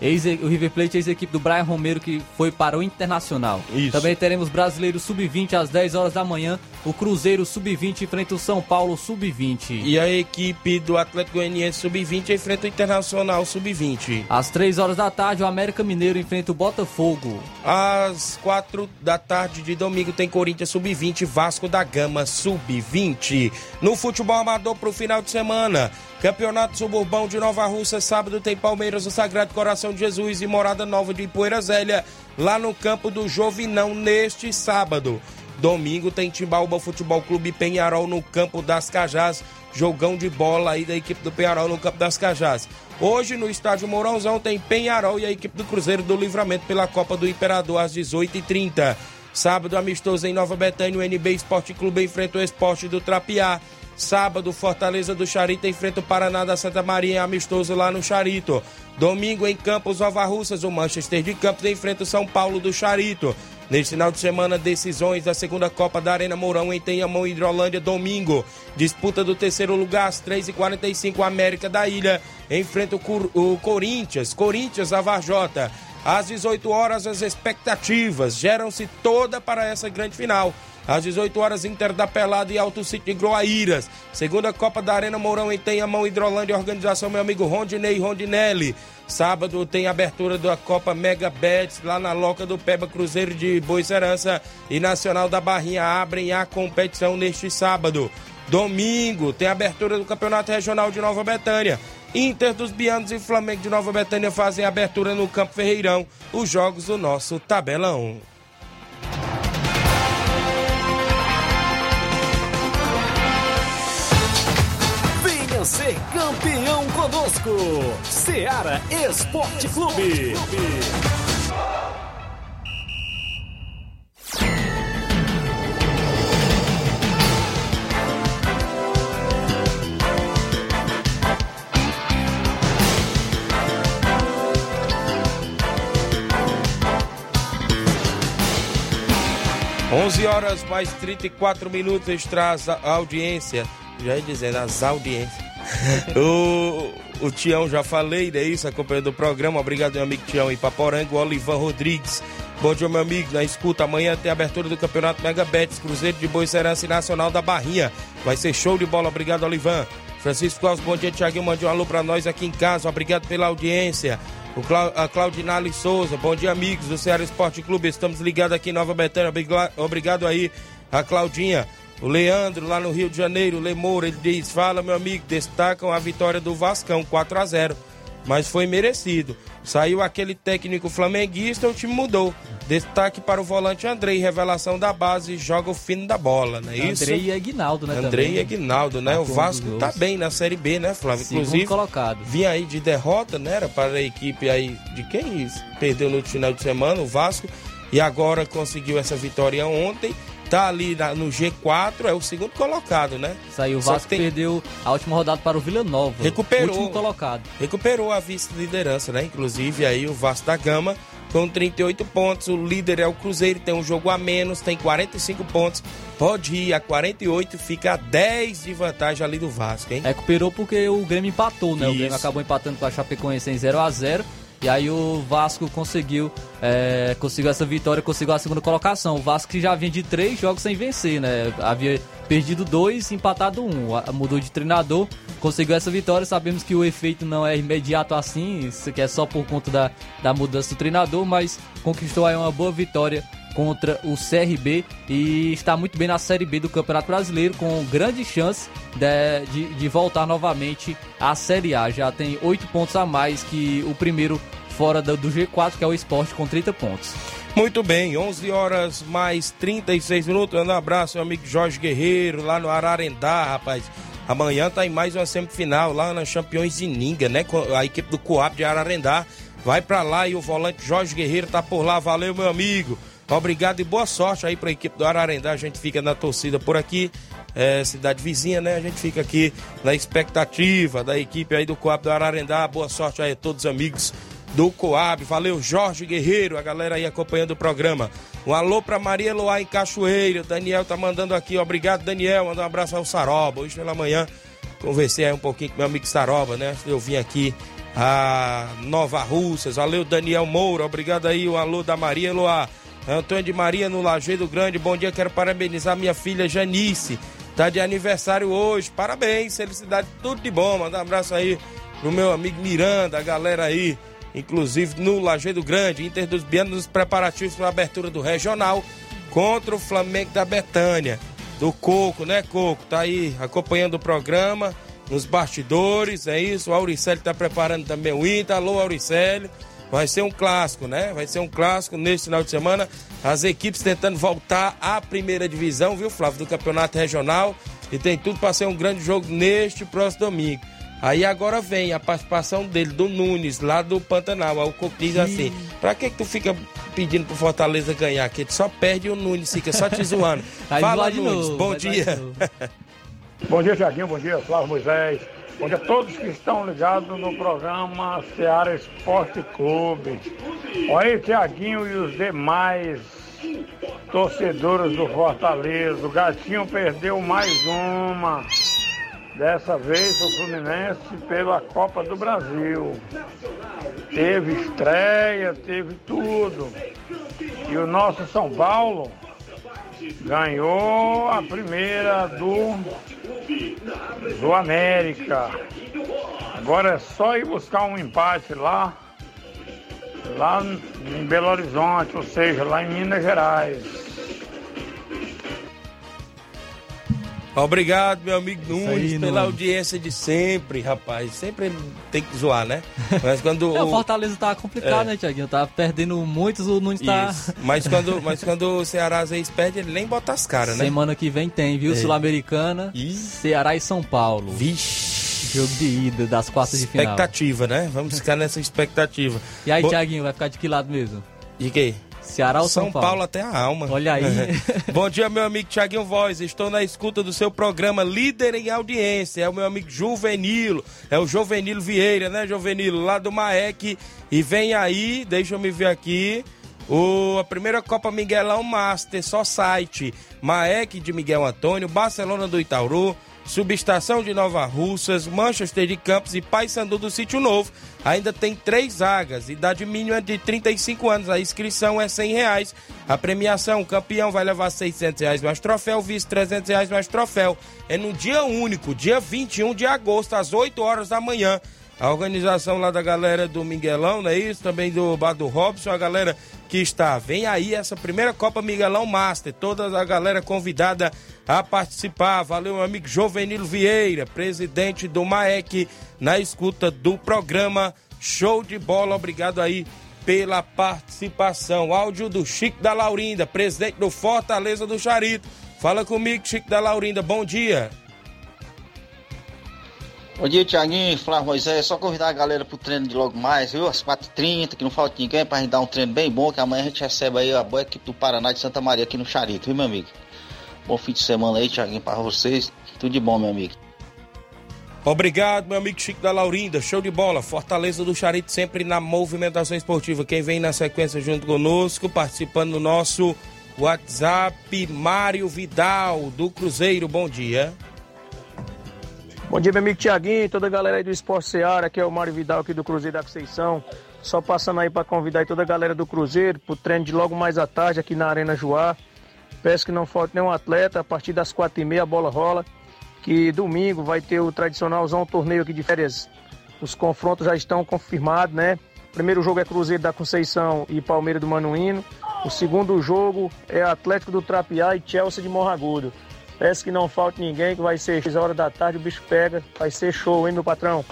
Ex o River Plate, ex-equipe do Brian Romero, que foi para o Internacional. Isso. Também teremos Brasileiro Sub-20 às 10 horas da manhã. O Cruzeiro Sub-20 enfrenta o São Paulo Sub-20. E a equipe do Atlético Goianiense Sub-20 enfrenta o Internacional Sub-20. Às 3 horas da tarde, o América Mineiro enfrenta o Botafogo. Às 4 da tarde de domingo tem Corinthians Sub-20, Vasco da Gama Sub-20. No futebol amador para o final de semana, Campeonato Suburbão de Nova Russa, sábado tem Palmeiras, o Sagrado Coração de Jesus e Morada Nova de Poeira Zélia, lá no campo do Jovinão, neste sábado. Domingo tem Timbaúba Futebol Clube Penharol no Campo das Cajás. Jogão de bola aí da equipe do Penharol no Campo das Cajás. Hoje no estádio Mourãozão tem Penharol e a equipe do Cruzeiro do Livramento pela Copa do Imperador às 18h30. Sábado amistoso em Nova Betânia, o NB Esporte Clube enfrenta o Esporte do Trapiá. Sábado, Fortaleza do Charito enfrenta o Paraná da Santa Maria, amistoso lá no Charito. Domingo, em Campos Nova Russas, o Manchester de Campos enfrenta o São Paulo do Charito. Neste final de semana, decisões da segunda Copa da Arena Mourão em Tenhamão, Hidrolândia, domingo. Disputa do terceiro lugar, às 3h45, América da Ilha enfrenta o, Cor o Corinthians, Corinthians a Varjota. Às 18 horas, as expectativas geram-se toda para essa grande final. Às 18 horas, Inter da Pelada e Alto City de Groaíras. Segunda Copa da Arena Mourão em Tenhamão, Hidrolândia, organização meu amigo Rondinei Rondinelli. Sábado tem abertura da Copa Mega Bets lá na Loca do Peba Cruzeiro de Boicerança e Nacional da Barrinha abrem a competição neste sábado. Domingo tem abertura do Campeonato Regional de Nova Betânia. Inter dos Bianos e Flamengo de Nova Betânia fazem abertura no Campo Ferreirão, os jogos do nosso tabelão. Venha ser campeão conosco, Seara Esporte Clube. 11 horas mais 34 minutos traz a audiência. Já ia dizendo, as audiências. O, o Tião, já falei, é isso, acompanhando o programa. Obrigado, meu amigo Tião Ipaporanga, o Olivan Rodrigues. Bom dia, meu amigo. Na escuta, amanhã tem a abertura do Campeonato Mega Betis, Cruzeiro de Boicerança e Nacional da Barrinha. Vai ser show de bola. Obrigado, Olivan. Francisco Claus, bom dia, Tiaguinho. Mande um alô pra nós aqui em casa. Obrigado pela audiência. O a Claudinale Souza, bom dia, amigos do Ceará Esporte Clube. Estamos ligados aqui em Nova Betânia. Obrigado aí, a Claudinha. O Leandro, lá no Rio de Janeiro, o Lemoura, ele diz: Fala, meu amigo, destacam a vitória do Vascão, 4 a 0 Mas foi merecido. Saiu aquele técnico flamenguista, o time mudou. Destaque para o volante Andrei, revelação da base, joga o fino da bola, não é isso? Andrei e Aguinaldo, né? Andrei também. e Aguinaldo, né? O Vasco tá bem na Série B, né, Flávio? Segundo Inclusive, colocado. vinha aí de derrota, né? Era para a equipe aí de quem isso? Perdeu no final de semana, o Vasco. E agora conseguiu essa vitória ontem. Tá ali na- no G4, é o segundo colocado, né? Saiu o Vasco tem- perdeu a última rodada para o Vila Nova. Recuperou. Último colocado. Recuperou a vice-liderança, né? Inclusive aí o Vasco da Gama com 38 pontos. O líder é o Cruzeiro, tem um jogo a menos, tem 45 pontos. Pode ir a 48, fica a 10 de vantagem ali do Vasco, hein? Recuperou porque o Grêmio empatou, né? O Isso. Grêmio acabou empatando com a Chapecoense em 0 a 0 E aí o Vasco conseguiu, é, conseguiu essa vitória, conseguiu a segunda colocação. O Vasco que já vinha de três jogos sem vencer, né? Havia perdido dois, empatado um. Mudou de treinador, conseguiu essa vitória. Sabemos que o efeito não é imediato assim, isso que é só por conta da, da mudança do treinador, mas conquistou aí uma boa vitória contra o CRB e está muito bem na Série B do Campeonato Brasileiro, com grande chance de, de, de voltar novamente à Série A. Já tem oito pontos a mais que o primeiro fora do, do G4, que é o Esporte, com 30 pontos. Muito bem, 11 horas mais 36 minutos. Um abraço, meu amigo Jorge Guerreiro, lá no Ararendá, rapaz. Amanhã tá em mais uma semifinal lá na Campeões de Ninga, né? A equipe do Coab de Ararendá vai pra lá e o volante Jorge Guerreiro tá por lá. Valeu, meu amigo. Obrigado e boa sorte aí pra equipe do Ararendá. A gente fica na torcida por aqui. É, cidade vizinha, né? A gente fica aqui na expectativa da equipe aí do Coab do Ararendá. Boa sorte aí a todos os amigos do Coab. Valeu, Jorge Guerreiro, a galera aí acompanhando o programa. Um alô pra Maria Eloá em Cachoeiro. Daniel tá mandando aqui. Obrigado, Daniel. Manda um abraço ao Saroba. Hoje pela manhã conversei aí um pouquinho com meu amigo Saroba, né? Eu vim aqui a Nova Russas. Valeu, Daniel Moura. Obrigado aí. Um alô da Maria Eloá. Antônio de Maria no Lajeado Grande. Bom dia, quero parabenizar minha filha Janice. Tá de aniversário hoje. Parabéns, felicidade, tudo de bom. Manda um abraço aí pro meu amigo Miranda, a galera aí, inclusive no Lajeado Grande, Inter dos Bianos, nos preparativos para a abertura do Regional contra o Flamengo da Betânia. Do Coco, né, Coco? Tá aí acompanhando o programa, nos bastidores, é isso. O Auricélio tá preparando também o Inter. Alô, Auricélio. Vai ser um clássico, né? Vai ser um clássico neste final de semana. As equipes tentando voltar à primeira divisão, viu, Flávio, do campeonato regional. E tem tudo para ser um grande jogo neste próximo domingo. Aí agora vem a participação dele, do Nunes, lá do Pantanal. Aí o Coco diz assim: pra que, que tu fica pedindo pro Fortaleza ganhar? Que só perde o Nunes, fica só te zoando. Fala, Nunes, novo, bom dia. bom dia, Tiaguinho, bom dia, Flávio Moisés. Bom dia a todos que estão ligados no programa Seara Esporte Clube. Olha aí, Tiaguinho e os demais torcedores do Fortaleza. O Gatinho perdeu mais uma. Dessa vez o Fluminense pela Copa do Brasil. Teve estreia, teve tudo. E o nosso São Paulo ganhou a primeira do, do América. Agora é só ir buscar um empate lá, lá em Belo Horizonte, ou seja, lá em Minas Gerais. Obrigado, meu amigo Nunes, aí, pela audiência de sempre, rapaz. Sempre tem que zoar, né? Mas quando. é, o Fortaleza tá complicado, é. né, Tiaguinho? Tá perdendo muitos, o Nunes tá. Mas quando, mas quando o Ceará às vezes perde, ele nem bota as caras, né? Semana que vem tem, viu? É. Sul-Americana, Ceará e São Paulo. Vixe. Jogo de ida das quartas de final. Expectativa, né? Vamos ficar nessa expectativa. E aí, Bo... Tiaguinho, vai ficar de que lado mesmo? De quê? Ceará ou São, São Paulo? Paulo até a alma. Olha aí. Bom dia, meu amigo Tiaguinho Voz. Estou na escuta do seu programa Líder em Audiência. É o meu amigo Juvenilo. É o Juvenilo Vieira, né, Juvenilo? Lá do Maek. E vem aí, deixa eu me ver aqui. O, a primeira Copa Miguelão Master, só site. Maek de Miguel Antônio, Barcelona do Itauru, Subestação de Nova Russas, Manchester de Campos e Paysandu do Sítio Novo. Ainda tem três vagas, idade mínima de 35 anos. A inscrição é 100 reais. A premiação, o campeão vai levar 600 reais mais troféu, vice 300 reais mais troféu. É no dia único, dia 21 de agosto, às 8 horas da manhã. A organização lá da galera do Miguelão, não é isso? Também do Bar do Robson, a galera que está. Vem aí essa primeira Copa Miguelão Master. Toda a galera convidada a participar. Valeu, meu amigo Jovenilo Vieira, presidente do MAEC, na escuta do programa Show de Bola. Obrigado aí pela participação. Áudio do Chico da Laurinda, presidente do Fortaleza do Charito. Fala comigo, Chico da Laurinda. Bom dia. Bom dia, Tiaguinho, Flávio Moisés. Só convidar a galera pro treino de logo mais, viu? Às 4h30, que não falta ninguém, pra gente dar um treino bem bom, que amanhã a gente recebe aí a boa equipe do Paraná de Santa Maria aqui no Charito, viu, meu amigo? Bom fim de semana aí, Tiaguinho, para vocês. Tudo de bom, meu amigo. Obrigado, meu amigo Chico da Laurinda. Show de bola. Fortaleza do Charito sempre na movimentação esportiva. Quem vem na sequência junto conosco, participando do nosso WhatsApp, Mário Vidal, do Cruzeiro. Bom dia. Bom dia, meu amigo Tiaguinho, toda a galera aí do Esporte Seara, aqui é o Mário Vidal aqui do Cruzeiro da Conceição. Só passando aí para convidar toda a galera do Cruzeiro pro treino de logo mais à tarde aqui na Arena Joá. Peço que não falte nenhum atleta, a partir das quatro e meia a bola rola. Que domingo vai ter o tradicionalzão torneio aqui de férias. Os confrontos já estão confirmados, né? O primeiro jogo é Cruzeiro da Conceição e Palmeiras do Manuíno. O segundo jogo é Atlético do Trapiá e Chelsea de Morragudo. Peço que não falte ninguém, que vai ser 6 horas da tarde, o bicho pega, vai ser show, hein, meu patrão?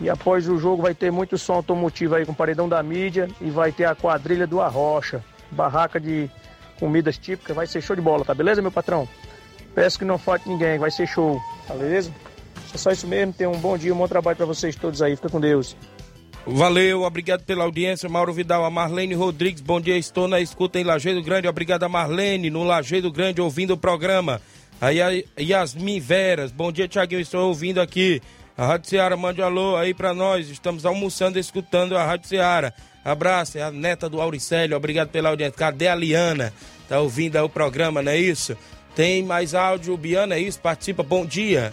E após o jogo vai ter muito som automotivo aí com o paredão da mídia e vai ter a quadrilha do Arrocha, barraca de comidas típicas, vai ser show de bola, tá beleza, meu patrão? Peço que não falte ninguém, vai ser show, tá beleza? É só isso mesmo, tenham um bom dia, um bom trabalho para vocês todos aí, fica com Deus. Valeu, obrigado pela audiência, Mauro Vidal, a Marlene Rodrigues, bom dia, estou na escuta em Lajeado Grande, obrigado a Marlene, no Lajeado Grande, ouvindo o programa. Aí a Yasmin Veras, bom dia, Tiaguinho, estou ouvindo aqui. A Rádio Ceará, mande alô aí para nós. Estamos almoçando, escutando a Rádio Ceará. Abraço, é a neta do Auricélio, obrigado pela audiência. Cadê a Liana? Tá ouvindo aí o programa, não é isso? Tem mais áudio, Biana, é isso? Participa, bom dia.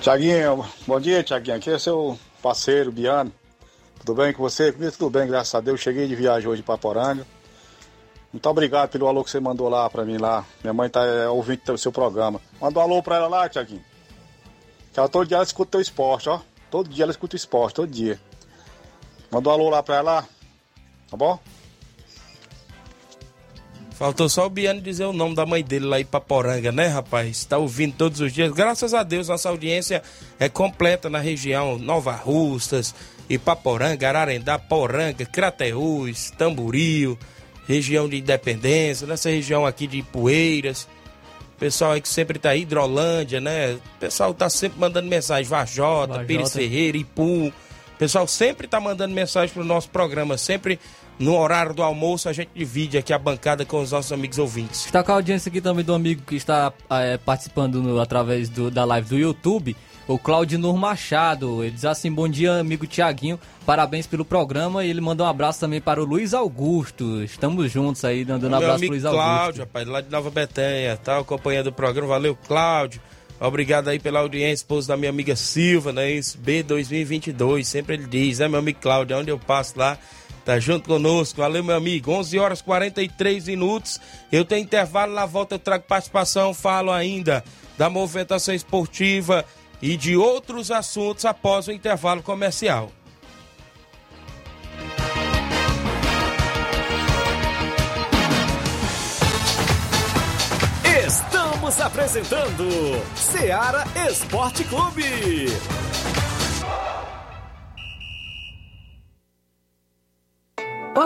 Tiaguinho, bom dia, Tiaguinho. Aqui é seu parceiro, Biano. Tudo bem com você? Comigo tudo bem, graças a Deus. Cheguei de viagem hoje para Poranga. Muito obrigado pelo alô que você mandou lá pra mim lá. Minha mãe tá é, ouvindo o seu programa. Manda um alô pra ela lá, Tiaguinho. Que ela todo dia ela escuta teu esporte, ó. Todo dia ela escuta o esporte, todo dia. Manda um alô lá pra ela, tá bom? Faltou só o Biano dizer o nome da mãe dele lá em Paporanga, né, rapaz? Está ouvindo todos os dias. Graças a Deus, nossa audiência é completa na região Nova Russas, Ipaporanga, Ararendá, Poranga, Crateús, Tamboril, região de Independência, nessa região aqui de Poeiras. Pessoal aí que sempre tá aí, Hidrolândia, né? O pessoal tá sempre mandando mensagem, Vajota, Vajota. Pires Ferreira, Ipu. O pessoal sempre tá mandando mensagem pro nosso programa, sempre no horário do almoço a gente divide aqui a bancada com os nossos amigos ouvintes. Está com a audiência aqui também do amigo que está é, participando no- através do- da live do YouTube, o Claudinur Machado. Ele diz assim: Bom dia, amigo Tiaguinho, parabéns pelo programa. E ele mandou um abraço também para o Luiz Augusto. Estamos juntos aí, dando um abraço amigo Luiz Cláudio, Augusto. rapaz, lá de Nova Betânia, tá acompanhando o programa. Valeu, Cláudio. Obrigado aí pela audiência, esposo da minha amiga Silva, né? Isso, B2022, sempre ele diz, né, meu amigo Cláudio, onde eu passo lá, tá junto conosco. Valeu, meu amigo. 11 horas 43 minutos. Eu tenho intervalo, na volta eu trago participação, falo ainda da movimentação esportiva e de outros assuntos após o intervalo comercial. Estamos apresentando Seara Esporte Clube.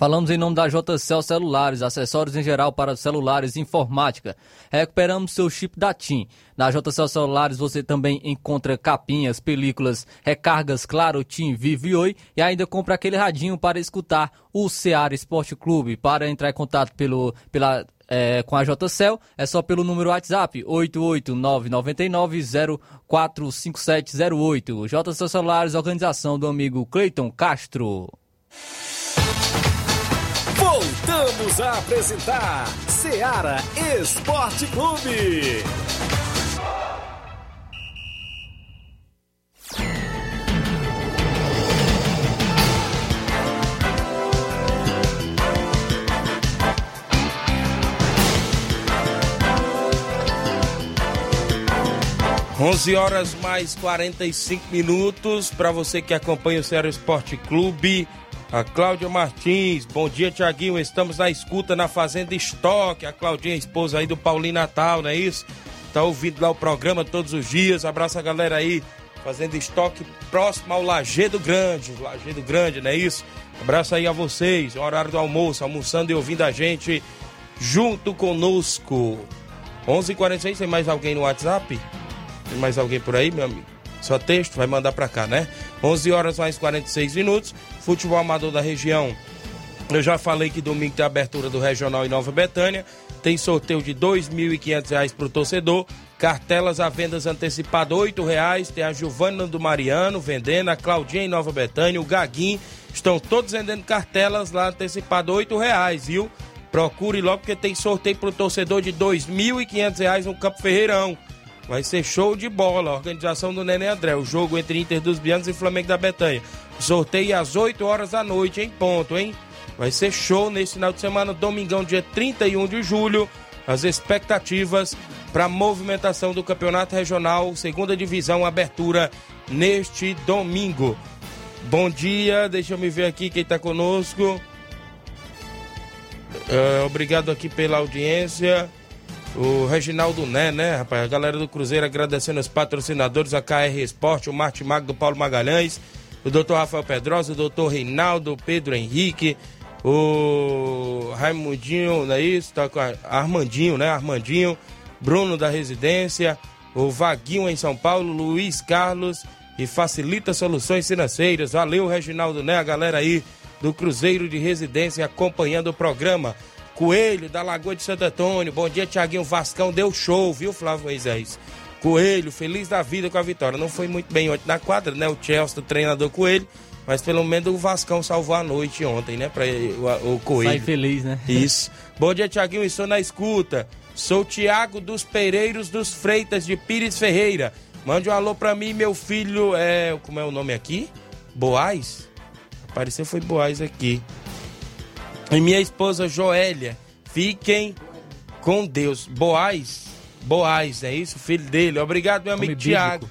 Falamos em nome da JCL Celulares, acessórios em geral para celulares e informática. Recuperamos seu chip da TIM. Na JCL Celulares você também encontra capinhas, películas, recargas Claro, TIM, Vivo e Oi e ainda compra aquele radinho para escutar o Seara Esporte Clube. Para entrar em contato pelo, pela, é, com a JCL é só pelo número WhatsApp 88999045708. JCL Celulares, organização do amigo Cleiton Castro. Voltamos a apresentar Seara Esporte Clube. Onze horas mais 45 minutos para você que acompanha o Ceará Esporte Clube. A Cláudia Martins, bom dia Tiaguinho, estamos na escuta na Fazenda Estoque. A Claudinha, esposa aí do Paulinho Natal, não é isso? Tá ouvindo lá o programa todos os dias. Abraço a galera aí, Fazenda Estoque, próximo ao Lagedo Grande. Lagedo Grande, não é isso? Abraço aí a vocês, horário do almoço, almoçando e ouvindo a gente junto conosco. 11 h 46 tem mais alguém no WhatsApp? Tem mais alguém por aí, meu amigo? Só texto, vai mandar pra cá, né? 11 horas mais 46 minutos. Futebol amador da região. Eu já falei que domingo tem abertura do Regional em Nova Betânia. Tem sorteio de R$ 2.500 pro torcedor. Cartelas à vendas antecipadas R$ 8,00. Tem a Giovana do Mariano vendendo, a Claudinha em Nova Betânia, o Gaguinho. Estão todos vendendo cartelas lá antecipadas R$ 8,00, viu? Procure logo porque tem sorteio pro torcedor de R$ 2.500 no Campo Ferreirão. Vai ser show de bola. Organização do Nenê André. O jogo entre Inter dos Bianos e Flamengo da Betanha. Sorteio às 8 horas da noite, em ponto, hein? Vai ser show nesse final de semana, domingão, dia 31 de julho. As expectativas para a movimentação do Campeonato Regional, segunda divisão, abertura neste domingo. Bom dia, deixa eu me ver aqui quem está conosco. É, obrigado aqui pela audiência. O Reginaldo Né, né, rapaz? A galera do Cruzeiro agradecendo os patrocinadores, a KR Esporte, o Marte Mago do Paulo Magalhães, o doutor Rafael Pedrosa, o doutor Reinaldo, Pedro Henrique, o Raimundinho, não é isso? Tá com Armandinho, né? Armandinho, Bruno da Residência, o Vaguinho em São Paulo, Luiz Carlos e Facilita Soluções Financeiras. Valeu, Reginaldo Né, a galera aí do Cruzeiro de Residência acompanhando o programa. Coelho, da Lagoa de Santo Antônio. Bom dia, Tiaguinho Vascão. Deu show, viu, Flávio Moisés? Coelho, feliz da vida com a vitória. Não foi muito bem ontem na quadra, né? O Chelsea, o treinador Coelho. Mas pelo menos o Vascão salvou a noite ontem, né? Pra o, o Coelho. Sai feliz, né? Isso. Bom dia, Tiaguinho. Estou na escuta. Sou Tiago dos Pereiros dos Freitas de Pires Ferreira. Mande um alô pra mim, meu filho. É, como é o nome aqui? Boaz? Apareceu foi Boaz aqui. E minha esposa Joélia. Fiquem com Deus. Boaz? Boaz, é isso? Filho dele. Obrigado, meu amigo Tiago.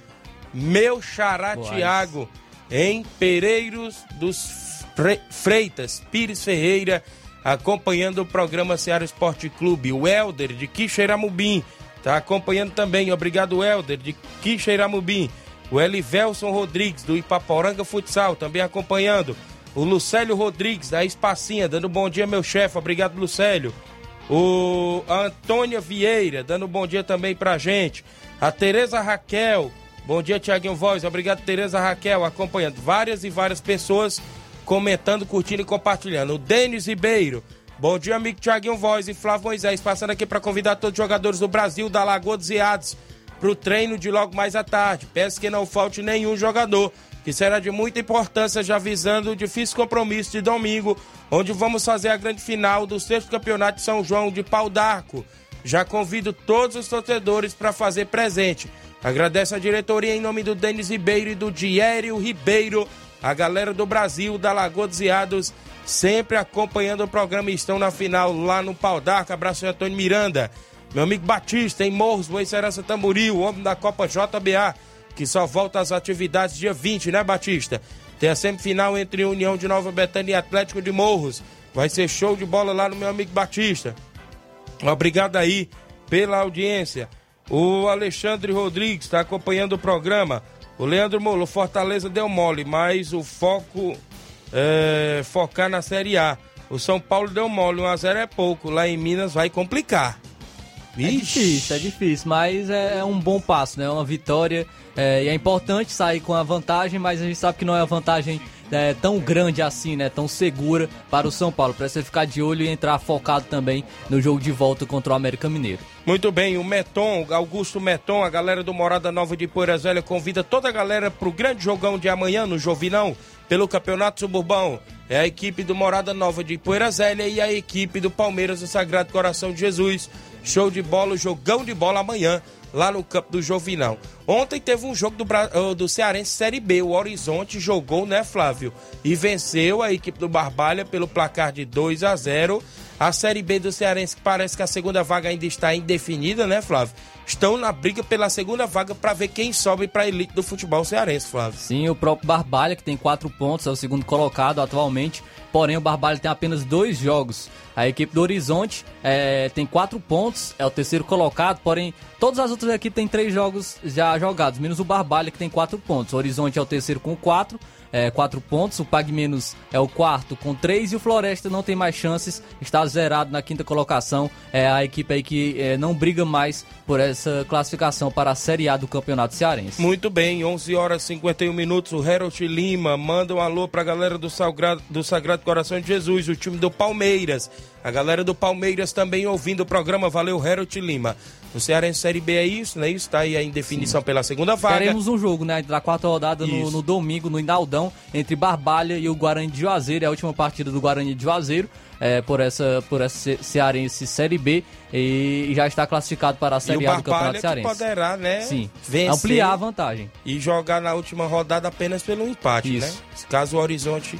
Meu xará. Tiago. Em Pereiros dos Fre- Freitas, Pires Ferreira, acompanhando o programa Ceará Esporte Clube. O Helder de Quixeramobim tá acompanhando também. Obrigado, Helder de Quixeramobim. O Elivelson Rodrigues do Ipaporanga Futsal também acompanhando. O Lucélio Rodrigues da Espacinha dando bom dia, meu chefe. Obrigado, Lucélio. O a Antônia Vieira dando bom dia também pra gente. A Tereza Raquel. Bom dia, Tiaguinho Voz. Obrigado, Tereza Raquel, acompanhando. Várias e várias pessoas comentando, curtindo e compartilhando. O Denis Ribeiro. Bom dia, amigo Tiaguinho Voz e Flávio Moisés. Passando aqui para convidar todos os jogadores do Brasil, da Lagoa dos Iados, para o treino de logo mais à tarde. Peço que não falte nenhum jogador, que será de muita importância, já visando o difícil compromisso de domingo, onde vamos fazer a grande final do sexto campeonato de São João de Pau d'Arco. Já convido todos os torcedores para fazer presente. Agradeço a diretoria em nome do Denis Ribeiro e do Diério Ribeiro, a galera do Brasil, da Lagoa dos Iados, sempre acompanhando o programa e estão na final lá no Pau d'Arco. Abraço Antônio Miranda. Meu amigo Batista, em Morros, Boicerança Tamboril, o homem da Copa JBA, que só volta às atividades dia 20, né, Batista? Tem a semifinal entre União de Nova Betânia e Atlético de Morros. Vai ser show de bola lá no meu amigo Batista. Obrigado aí pela audiência. O Alexandre Rodrigues está acompanhando o programa. O Leandro Molo, Fortaleza deu mole, mas o foco é focar na Série A. O São Paulo deu mole, 1x0 é pouco. Lá em Minas vai complicar. É difícil, é difícil, mas é, é um bom passo, né? É uma vitória. é, e é importante sair com a vantagem, mas a gente sabe que não é uma vantagem é, tão grande assim, né? Tão segura para o São Paulo. Precisa ficar de olho e entrar focado também no jogo de volta contra o América Mineiro. Muito bem, o Meton, Augusto Meton, a galera do Morada Nova de Poeiras Velha convida toda a galera pro grande jogão de amanhã no Jovinão, pelo Campeonato Suburbão. É a equipe do Morada Nova de Poeiras Velha e a equipe do Palmeiras do Sagrado Coração de Jesus. Show de bola, jogão de bola amanhã, lá no campo do Jovinão. Ontem teve um jogo do, Bra- do Cearense Série B. O Horizonte jogou, né, Flávio? E venceu a equipe do Barbalha pelo placar de 2 a 0. A Série B do Cearense, que parece que a segunda vaga ainda está indefinida, né, Flávio? Estão na briga pela segunda vaga para ver quem sobe para a elite do futebol cearense, Flávio. Sim, o próprio Barbalha, que tem quatro pontos, é o segundo colocado atualmente. Porém, o Barbalha tem apenas dois jogos. A equipe do Horizonte é, tem quatro pontos, é o terceiro colocado. Porém, todas as outras equipes têm três jogos já jogados, menos o Barbalha, que tem quatro pontos. O Horizonte é o terceiro com quatro. É, quatro pontos, o Pag Menos é o quarto com três e o Floresta não tem mais chances, está zerado na quinta colocação. É a equipe aí que é, não briga mais por essa classificação para a Série A do Campeonato Cearense. Muito bem, 11 horas e 51 minutos. O Harold Lima manda um alô pra galera do Sagrado, do Sagrado Coração de Jesus, o time do Palmeiras. A galera do Palmeiras também ouvindo o programa. Valeu, Harold Lima. O Cearense Série B é isso, né? Isso tá aí a indefinição pela segunda vaga. Teremos um jogo, né? Da quarta rodada no, no domingo, no Inaldão, entre Barbalha e o Guarani de Juazeiro. É a última partida do Guarani de Juazeiro é, por essa, por essa Ce- Cearense Série B e já está classificado para a Série A do Campeonato Cearense. poderá, né? Sim, vencer ampliar a vantagem. E jogar na última rodada apenas pelo empate, Isso. né? Caso o Horizonte.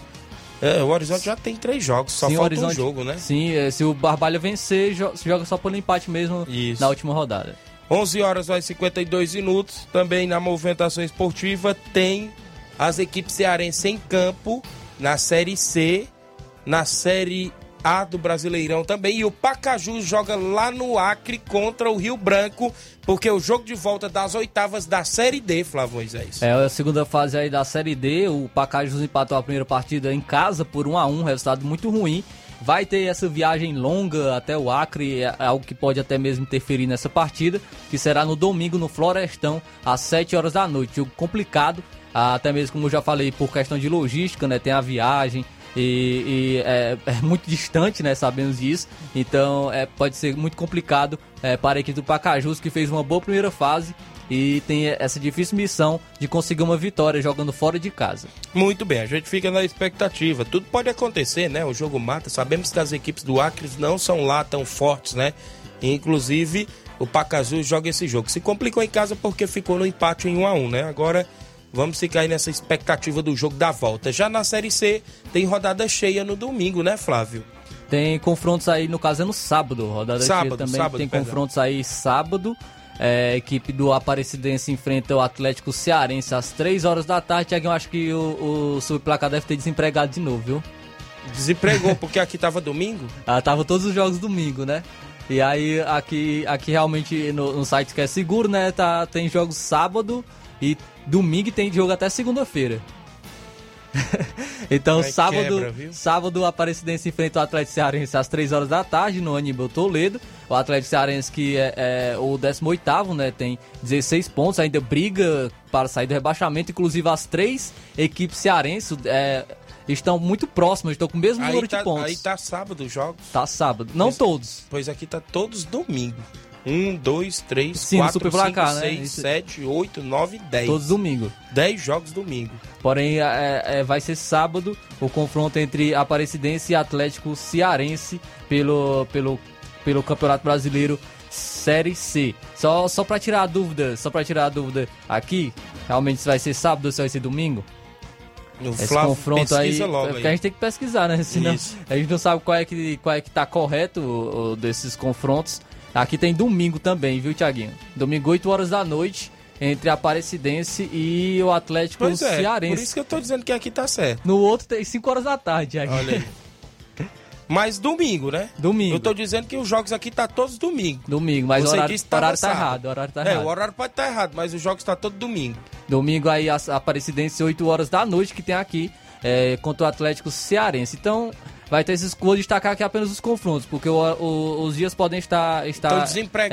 É, o Horizonte já tem três jogos, só Sim, o falta Horizonte- um jogo, né? Sim, é, se o Barbalha vencer, jo- joga só pelo empate mesmo Isso. na última rodada. 11 horas mais 52 minutos. Também na movimentação esportiva tem as equipes cearenses em campo na Série C, na Série A do Brasileirão também. E o Pacajus joga lá no Acre contra o Rio Branco, porque o jogo de volta das oitavas da Série D, Flávio Moisés. É a segunda fase aí da Série D. O Pacajus empatou a primeira partida em casa por 1 a 1 resultado muito ruim. Vai ter essa viagem longa até o Acre, é algo que pode até mesmo interferir nessa partida, que será no domingo no Florestão, às 7 horas da noite. Jogo complicado, até mesmo como eu já falei, por questão de logística, né? Tem a viagem, e, e é, é, muito distante, né? Sabemos disso. Então é, pode ser muito complicado é, para a equipe do Pacajus, que fez uma boa primeira fase e tem essa difícil missão de conseguir uma vitória jogando fora de casa. Muito bem, a gente fica na expectativa. Tudo pode acontecer, né? O jogo mata. Sabemos que as equipes do Acre não são lá tão fortes, né? Inclusive, o Pacajus joga esse jogo. Se complicou em casa porque ficou no empate em 1 a 1 né? Agora vamos ficar aí nessa expectativa do jogo da volta. Já na Série C, tem rodada cheia no domingo, né, Flávio? Tem confrontos aí, no caso é no sábado. Rodada sábado, cheia também. Sábado, tem perdão. confrontos aí sábado. É, a equipe do Aparecidense enfrenta o Atlético Cearense às 3 horas da tarde. Eu acho que o, o subplacar deve ter desempregado de novo, viu? Desempregou porque aqui tava domingo? ah, tava todos os jogos domingo, né? E aí aqui, aqui realmente no, no site que é seguro, né? Tá, tem jogos sábado e domingo tem jogo até segunda-feira. então, Vai sábado, quebra, sábado, o Aparecidense enfrenta o Atlético Cearense às 3 horas da tarde no Aníbal Toledo. O Atlético Cearense, que é, é o 18, né? Tem 16 pontos, ainda briga para sair do rebaixamento. Inclusive, as três equipes cearenses é, estão muito próximas, estão com o mesmo aí número tá, de pontos. Aí tá sábado os jogos? Tá sábado. Não pois, todos. Pois aqui tá todos domingo. Um, dois, três, Sim, quatro, cinco, placar, né? seis, Isso... sete, oito, nove, dez. Todos domingo. Dez jogos domingo. Porém, é, é, vai ser sábado o confronto entre Aparecidense e Atlético Cearense pelo, pelo, pelo Campeonato Brasileiro Série C. Só, só para tirar a dúvida, só para tirar a dúvida aqui, realmente vai ser sábado ou se vai ser domingo? No Esse Flávio, confronto aí, logo porque aí. a gente tem que pesquisar, né? Senão Isso. a gente não sabe qual é que, qual é que tá correto o, o desses confrontos. Aqui tem domingo também, viu, Tiaguinho? Domingo, 8 horas da noite, entre a Aparecidense e o Atlético pois é, Cearense. Por isso que eu tô dizendo que aqui tá certo. No outro tem 5 horas da tarde, Tiaguinho. Olha aí. Mas domingo, né? Domingo. Eu tô dizendo que os jogos aqui tá todos domingo. Domingo, mas Você o horário, o horário tá errado. O horário tá é, errado. o horário pode estar tá errado, mas os jogos tá todo domingo. Domingo aí a Aparecidense, 8 horas da noite, que tem aqui é, contra o Atlético Cearense. Então, vai ter esses. Vou destacar aqui apenas os confrontos, porque o, o, os dias podem estar, estar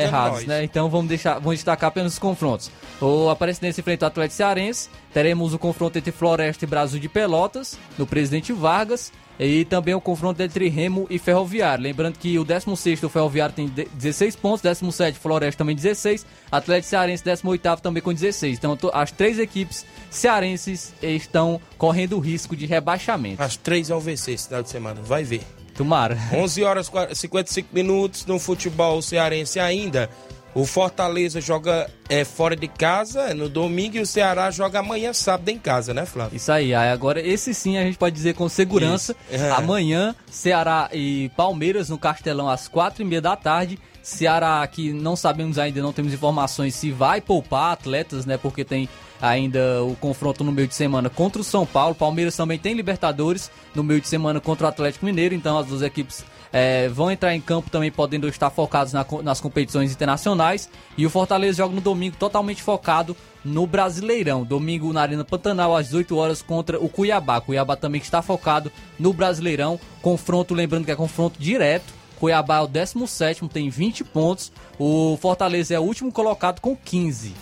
errados, nós. né? Então vamos deixar, vamos destacar apenas os confrontos. O Aparecidense enfrenta o Atlético Cearense. Teremos o confronto entre Floresta e Brasil de Pelotas, no Presidente Vargas. E também o confronto entre Remo e Ferroviário. Lembrando que o 16 o Ferroviário tem 16 pontos, 17 Floresta também 16, Atlético Cearense 18 também com 16. Então as três equipes cearenses estão correndo risco de rebaixamento. As três ao vencer esse final de semana, vai ver. Tomara. 11 horas e 55 minutos no futebol cearense ainda. O Fortaleza joga é, fora de casa é no domingo e o Ceará joga amanhã, sábado, em casa, né, Flávio? Isso aí. Agora, esse sim a gente pode dizer com segurança. É. Amanhã, Ceará e Palmeiras no Castelão às quatro e meia da tarde. Ceará que não sabemos ainda, não temos informações se vai poupar atletas, né? Porque tem ainda o confronto no meio de semana contra o São Paulo. Palmeiras também tem Libertadores no meio de semana contra o Atlético Mineiro. Então as duas equipes é, vão entrar em campo também podendo estar focados na, nas competições internacionais. E o Fortaleza joga no domingo totalmente focado no Brasileirão. Domingo na Arena Pantanal às 18 horas contra o Cuiabá. Cuiabá também está focado no Brasileirão. Confronto, lembrando que é confronto direto. Cuiabá é o 17, tem 20 pontos. O Fortaleza é o último colocado com 15.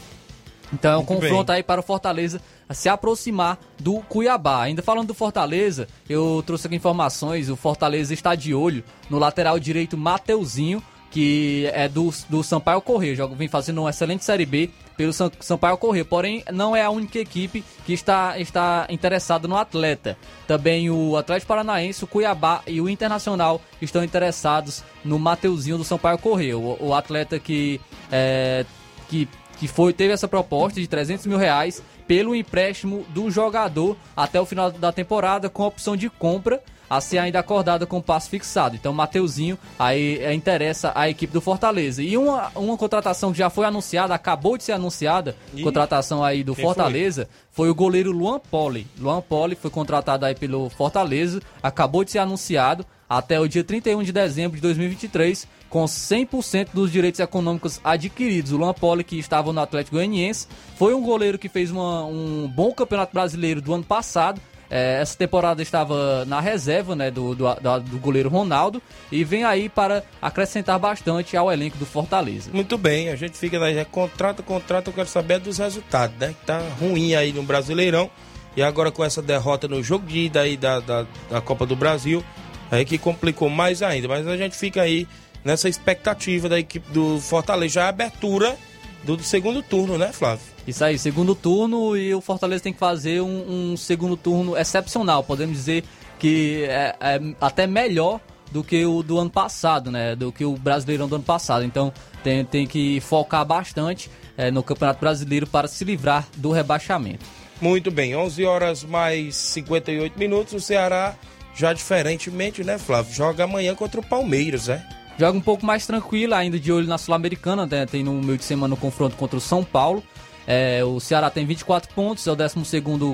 Então é um confronto bem. aí para o Fortaleza se aproximar do Cuiabá. Ainda falando do Fortaleza, eu trouxe aqui informações, o Fortaleza está de olho no lateral direito Mateuzinho, que é do, do Sampaio Correia, joga, vem fazendo uma excelente Série B pelo Sampaio Correia, porém não é a única equipe que está, está interessada no atleta. Também o Atlético Paranaense, o Cuiabá e o Internacional estão interessados no Mateuzinho do Sampaio Correia, o, o atleta que, é, que que foi teve essa proposta de 300 mil reais pelo empréstimo do jogador até o final da temporada com opção de compra a ser ainda acordada com passo fixado. Então, Mateuzinho aí é, interessa a equipe do Fortaleza. E uma, uma contratação que já foi anunciada, acabou de ser anunciada, e... contratação aí do Fortaleza, foi? foi? o goleiro Luan Poli. Luan Poli foi contratado aí pelo Fortaleza, acabou de ser anunciado até o dia 31 de dezembro de 2023 com 100% dos direitos econômicos adquiridos. O Luan Poli, que estava no Atlético Goianiense, foi um goleiro que fez uma, um bom campeonato brasileiro do ano passado. É, essa temporada estava na reserva né, do, do, do, goleiro Ronaldo e vem aí para acrescentar bastante ao elenco do Fortaleza. Muito bem, a gente fica daí, é contrato, contrato, eu quero saber dos resultados, né? Que tá ruim aí no Brasileirão. E agora com essa derrota no jogo de ida aí da, da, da Copa do Brasil, aí que complicou mais ainda. Mas a gente fica aí nessa expectativa da equipe do Fortaleza, já a abertura do segundo turno, né, Flávio? Isso aí, segundo turno e o Fortaleza tem que fazer um, um segundo turno excepcional. Podemos dizer que é, é, até melhor do que o do ano passado, né? Do que o Brasileirão do ano passado. Então tem, tem que focar bastante é, no Campeonato Brasileiro para se livrar do rebaixamento. Muito bem, 11 horas mais 58 minutos. O Ceará, já diferentemente, né, Flávio? Joga amanhã contra o Palmeiras, né? Joga um pouco mais tranquilo, ainda de olho na Sul-Americana, né? Tem no meio de semana o um confronto contra o São Paulo. É, o Ceará tem 24 pontos, é o 12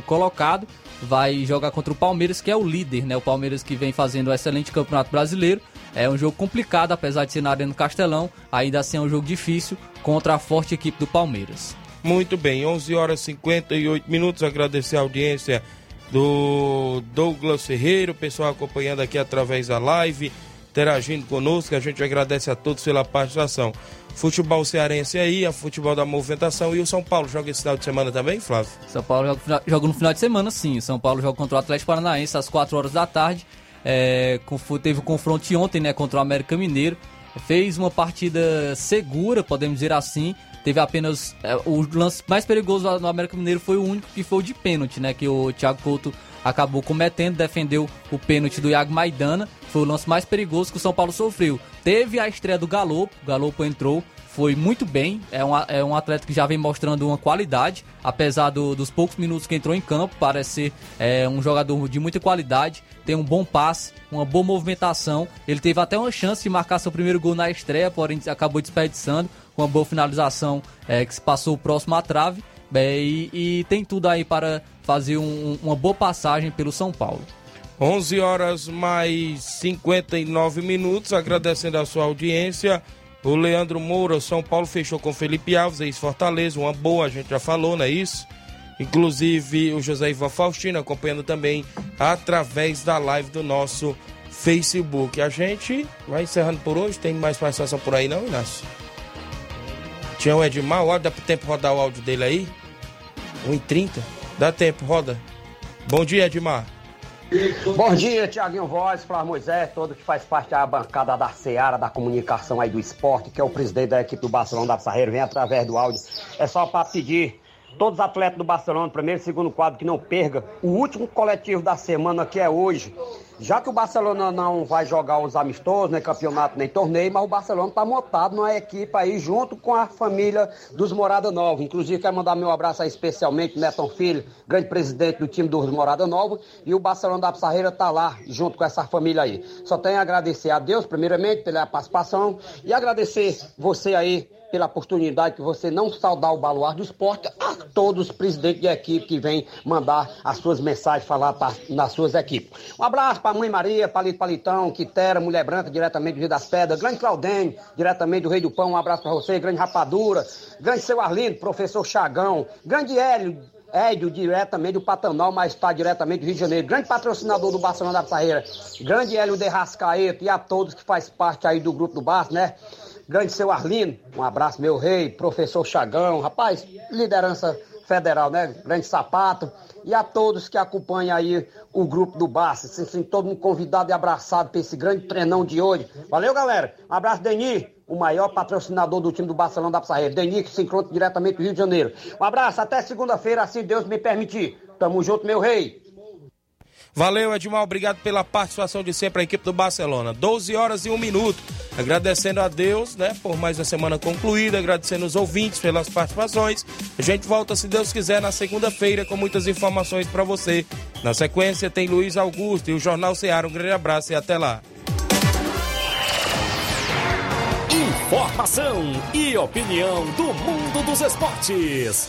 colocado. Vai jogar contra o Palmeiras, que é o líder, né? O Palmeiras que vem fazendo um excelente campeonato brasileiro. É um jogo complicado, apesar de ser na Arena do Castelão. Ainda assim é um jogo difícil contra a forte equipe do Palmeiras. Muito bem, 11 horas e 58 minutos. Agradecer a audiência do Douglas Ferreira, o pessoal acompanhando aqui através da live, interagindo conosco. A gente agradece a todos pela participação futebol cearense aí, a futebol da movimentação. E o São Paulo joga esse final de semana também, Flávio? São Paulo joga, no final de semana, sim. São Paulo joga contra o Atlético Paranaense às 4 horas da tarde. É, teve o um confronto ontem né, contra o América Mineiro. Fez uma partida segura, podemos dizer assim. Teve apenas. É, o lance mais perigoso no América Mineiro foi o único que foi o de pênalti, né? Que o Thiago Couto acabou cometendo, defendeu o pênalti do Iago Maidana. Foi o lance mais perigoso que o São Paulo sofreu. Teve a estreia do Galopo, o Galopo entrou, foi muito bem. É um, é um atleta que já vem mostrando uma qualidade, apesar do, dos poucos minutos que entrou em campo. Parece ser é, um jogador de muita qualidade, tem um bom passe, uma boa movimentação. Ele teve até uma chance de marcar seu primeiro gol na estreia, porém acabou desperdiçando com uma boa finalização é, que se passou próximo à trave. É, e, e, tem tudo aí para fazer um, uma boa passagem pelo São Paulo. 11 horas mais 59 minutos, agradecendo a sua audiência. O Leandro Moura, São Paulo, fechou com Felipe Alves, ex-Fortaleza, uma boa, a gente já falou, não é isso? Inclusive o José Ivan Faustino acompanhando também através da live do nosso Facebook. A gente vai encerrando por hoje, tem mais participação por aí não, Inácio? Tinha o Edmar, olha, dá tempo rodar o áudio dele aí? 1h30? Dá tempo, roda. Bom dia, Edmar. Bom dia, Tiaguinho Voz, Flávio Moisés, todo que faz parte da bancada da Seara, da comunicação aí do esporte, que é o presidente da equipe do Barcelona da Sarreiro, vem através do áudio. É só para pedir todos os atletas do Barcelona, primeiro e segundo quadro, que não perca o último coletivo da semana, que é hoje. Já que o Barcelona não vai jogar os amistosos, nem campeonato, nem torneio, mas o Barcelona está montado numa equipe aí junto com a família dos Morada Nova. Inclusive, quero mandar meu abraço aí especialmente Neton Filho, grande presidente do time dos Morada Nova, e o Barcelona da Pissarreira está lá, junto com essa família aí. Só tenho a agradecer a Deus, primeiramente, pela participação, e agradecer você aí pela oportunidade que você não saudar o baluar do esporte, a todos os presidentes de equipe que vêm mandar as suas mensagens, falar pra, nas suas equipes. Um abraço para a mãe Maria, Palito Palitão, Quitera, Mulher Branca, diretamente do Rio das Pedras, grande Claudênio, diretamente do Rei do Pão, um abraço para você, grande Rapadura, grande seu Arlindo, professor Chagão, grande Hélio, Édio, diretamente do Patanal, mas está diretamente do Rio de Janeiro. Grande patrocinador do Barcelona da Parreira. Grande Hélio de Rascaeta e a todos que faz parte aí do grupo do Barça, né? Grande seu Arlindo, um abraço, meu rei, professor Chagão, rapaz, liderança federal, né? Grande sapato. E a todos que acompanham aí o grupo do Barça. Assim, todo mundo convidado e abraçado para esse grande treinão de hoje. Valeu, galera. Um abraço, Deni, o maior patrocinador do time do Barcelona da Pissarreira. Deni, que se encontra diretamente do Rio de Janeiro. Um abraço, até segunda-feira, se Deus me permitir. Tamo junto, meu rei. Valeu, Edmar. Obrigado pela participação de sempre a equipe do Barcelona. 12 horas e 1 minuto. Agradecendo a Deus, né, por mais uma semana concluída, agradecendo os ouvintes pelas participações. A gente volta, se Deus quiser, na segunda-feira com muitas informações para você. Na sequência tem Luiz Augusto e o Jornal Ceará. Um grande abraço e até lá. Informação e opinião do mundo dos esportes.